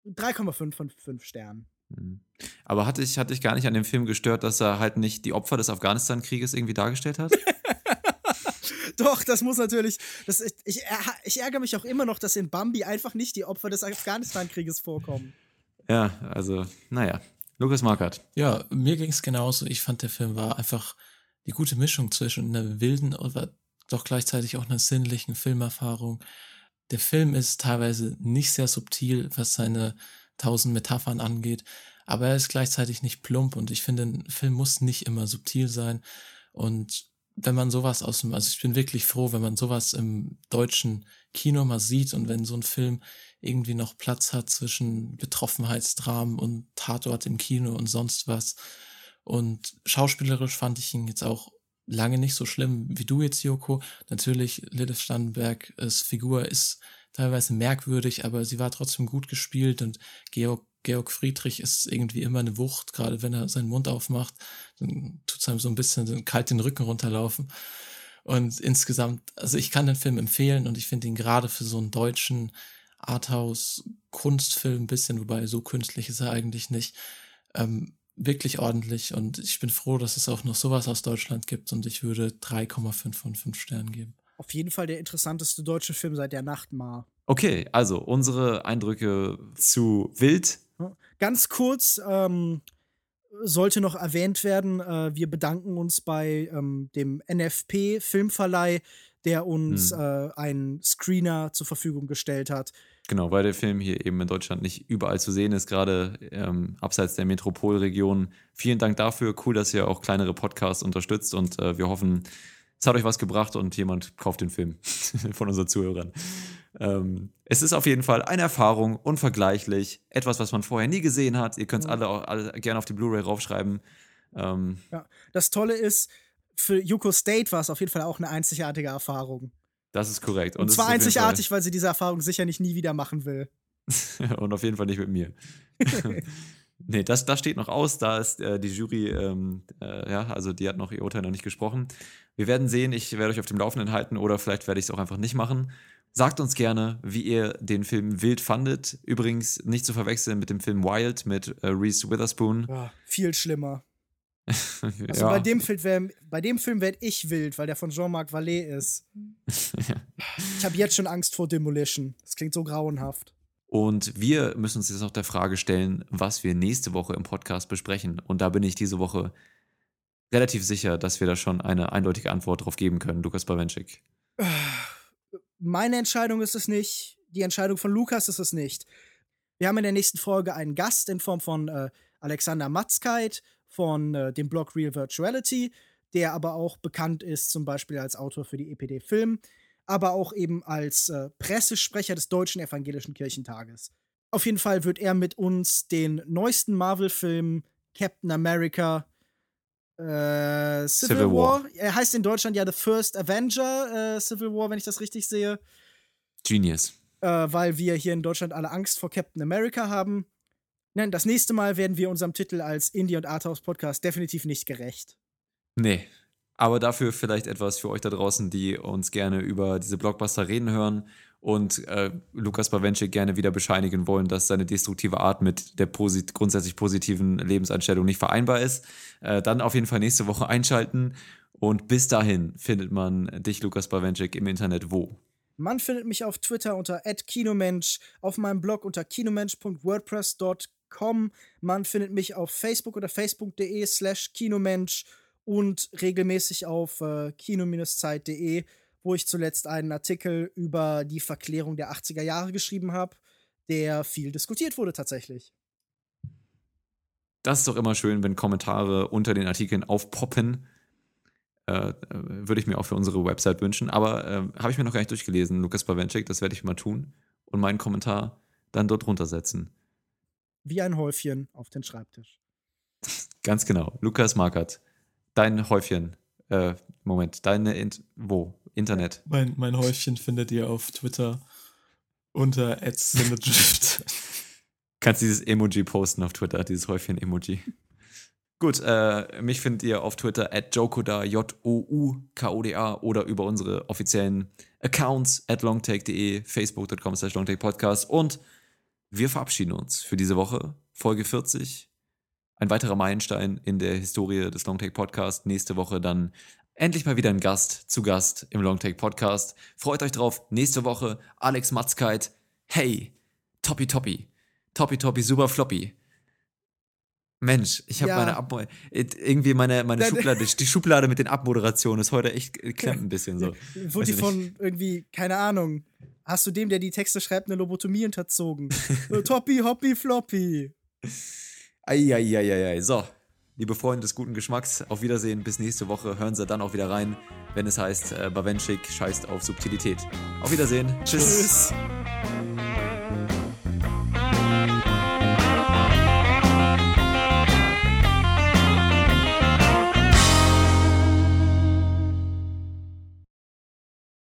3,5 von 5 Sternen. Mhm. Aber hatte ich, hatte ich gar nicht an dem Film gestört, dass er halt nicht die Opfer des Afghanistan-Krieges irgendwie dargestellt hat? Doch, das muss natürlich. Das, ich, ich, ich ärgere mich auch immer noch, dass in Bambi einfach nicht die Opfer des Afghanistan-Krieges vorkommen. ja, also, naja. Lukas Markert. Ja, mir ging es genauso. Ich fand, der Film war einfach die gute Mischung zwischen einer wilden, aber doch gleichzeitig auch einer sinnlichen Filmerfahrung. Der Film ist teilweise nicht sehr subtil, was seine tausend Metaphern angeht, aber er ist gleichzeitig nicht plump und ich finde, ein Film muss nicht immer subtil sein. Und wenn man sowas aus dem, also ich bin wirklich froh, wenn man sowas im deutschen Kino mal sieht und wenn so ein Film irgendwie noch Platz hat zwischen Betroffenheitsdramen und Tatort im Kino und sonst was. Und schauspielerisch fand ich ihn jetzt auch lange nicht so schlimm wie du jetzt, Joko. Natürlich, Lilith Stannenbergs Figur ist teilweise merkwürdig, aber sie war trotzdem gut gespielt und Georg, Georg Friedrich ist irgendwie immer eine Wucht, gerade wenn er seinen Mund aufmacht, dann tut es einem so ein bisschen kalt den Rücken runterlaufen. Und insgesamt, also ich kann den Film empfehlen und ich finde ihn gerade für so einen deutschen Arthouse-Kunstfilm ein bisschen, wobei so künstlich ist er eigentlich nicht, ähm, wirklich ordentlich und ich bin froh, dass es auch noch sowas aus Deutschland gibt und ich würde 3,5 von 5 Sternen geben. Auf jeden Fall der interessanteste deutsche Film seit der Nacht Mar. Okay, also unsere Eindrücke zu Wild. Ganz kurz ähm, sollte noch erwähnt werden, äh, wir bedanken uns bei ähm, dem NFP Filmverleih, der uns Hm. äh, einen Screener zur Verfügung gestellt hat. Genau, weil der Film hier eben in Deutschland nicht überall zu sehen ist, gerade ähm, abseits der Metropolregion. Vielen Dank dafür. Cool, dass ihr auch kleinere Podcasts unterstützt und äh, wir hoffen, es hat euch was gebracht und jemand kauft den Film von unseren Zuhörern. Ähm, es ist auf jeden Fall eine Erfahrung, unvergleichlich, etwas, was man vorher nie gesehen hat. Ihr könnt es alle, alle gerne auf die Blu-ray raufschreiben. Ähm, Ja. Das Tolle ist, für Yuko State war es auf jeden Fall auch eine einzigartige Erfahrung. Das ist korrekt. Und, es zwar einzigartig, weil sie diese Erfahrung sicher nicht nie wieder machen will. Und auf jeden Fall nicht mit mir. nee, das, das steht noch aus. Da ist äh, die Jury, ähm, äh, ja, also die hat noch ihr Urteil noch nicht gesprochen. Wir werden sehen. Ich werde euch auf dem Laufenden halten oder vielleicht werde ich es auch einfach nicht machen. Sagt uns gerne, wie ihr den Film wild fandet. Übrigens nicht zu verwechseln mit dem Film Wild mit äh, Reese Witherspoon. Ja, viel schlimmer. Also ja. bei dem Film wär, bei dem Film werd ich wild, weil der von Jean-Marc Vallée ist. Ich habe jetzt schon Angst vor Demolition. Das klingt so grauenhaft. Und wir müssen uns jetzt noch der Frage stellen, was wir nächste Woche im Podcast besprechen. Und da bin ich diese Woche relativ sicher, dass wir da schon eine eindeutige Antwort drauf geben können, Lukas Bawenschik. Meine Entscheidung ist es nicht. Die Entscheidung von Lukas ist es nicht. Wir haben in der nächsten Folge einen Gast in Form von äh, Alexander Matzkeit von äh, dem Blog Real Virtuality, der aber auch bekannt ist, zum Beispiel als Autor für die EPD Film, aber auch eben als äh, Pressesprecher des Deutschen Evangelischen Kirchentages. Auf jeden Fall wird er mit uns den neuesten Marvel-Film Captain America äh, Civil, Civil War. War. Er heißt in Deutschland ja The First Avenger äh, Civil War, wenn ich das richtig sehe Genius. äh, weil wir hier in Deutschland alle Angst vor Captain America haben. Nein, das nächste Mal werden wir unserem Titel als Indie- und Arthouse-Podcast definitiv nicht gerecht. Nee. Aber dafür vielleicht etwas für euch da draußen, die uns gerne über diese Blockbuster reden hören und äh, Lukas Bawenschik gerne wieder bescheinigen wollen, dass seine destruktive Art mit der posit grundsätzlich positiven Lebenseinstellung nicht vereinbar ist. Äh, dann auf jeden Fall nächste Woche einschalten. Und bis dahin findet man dich, Lukas Bawenschik, im Internet wo? Man findet mich auf Twitter unter @kinomensch, auf meinem Blog unter kinomensch.wordpress.com. Man findet mich auf Facebook unter facebook.de slash kinomensch und regelmäßig auf äh, kino-zeit.de, wo ich zuletzt einen Artikel über die Verklärung der 80er Jahre geschrieben habe, der viel diskutiert wurde tatsächlich. Das ist doch immer schön, wenn Kommentare unter den Artikeln aufpoppen. Äh, äh, würde ich mir auch für unsere Website wünschen. Aber äh, habe ich mir noch gar nicht durchgelesen, Lukas Bawenschik. Das werde ich mal tun und meinen Kommentar dann dort runtersetzen. Wie ein Häufchen auf den Schreibtisch. Ganz genau. Lukas Markert, dein Häufchen. Äh, Moment, deine Int wo? Internet. Mein, mein Häufchen findet ihr auf Twitter unter @cinedrift. Kannst dieses Emoji posten auf Twitter, dieses Häufchen-Emoji. Gut, äh, mich findet ihr auf Twitter at jokoda, J-O-U-K-O-D-A oder über unsere offiziellen Accounts at longtake.de, facebook.com slash longtakepodcast und wir verabschieden uns für diese Woche, Folge 40. Ein weiterer Meilenstein in der Historie des Longtake Podcast. Nächste Woche dann endlich mal wieder ein Gast zu Gast im Longtake Podcast. Freut euch drauf. Nächste Woche Alex Matzkeit. Hey, Toppi Toppi. Toppi Toppi Super Floppy. Mensch, ich habe Ja. meine Abmo irgendwie meine, meine Schublade, die Schublade mit den Abmoderationen ist heute echt äh, klemmt ein bisschen so. Wurde die von irgendwie, keine Ahnung, hast du dem, der die Texte schreibt, eine Lobotomie unterzogen? Toppi, Hoppi, Floppy. Eieieiei. So, liebe Freunde des guten Geschmacks, auf Wiedersehen, bis nächste Woche. Hören Sie dann auch wieder rein, wenn es heißt, äh, Bawenschik scheißt auf Subtilität. Auf Wiedersehen. Tschüss. Tschüss.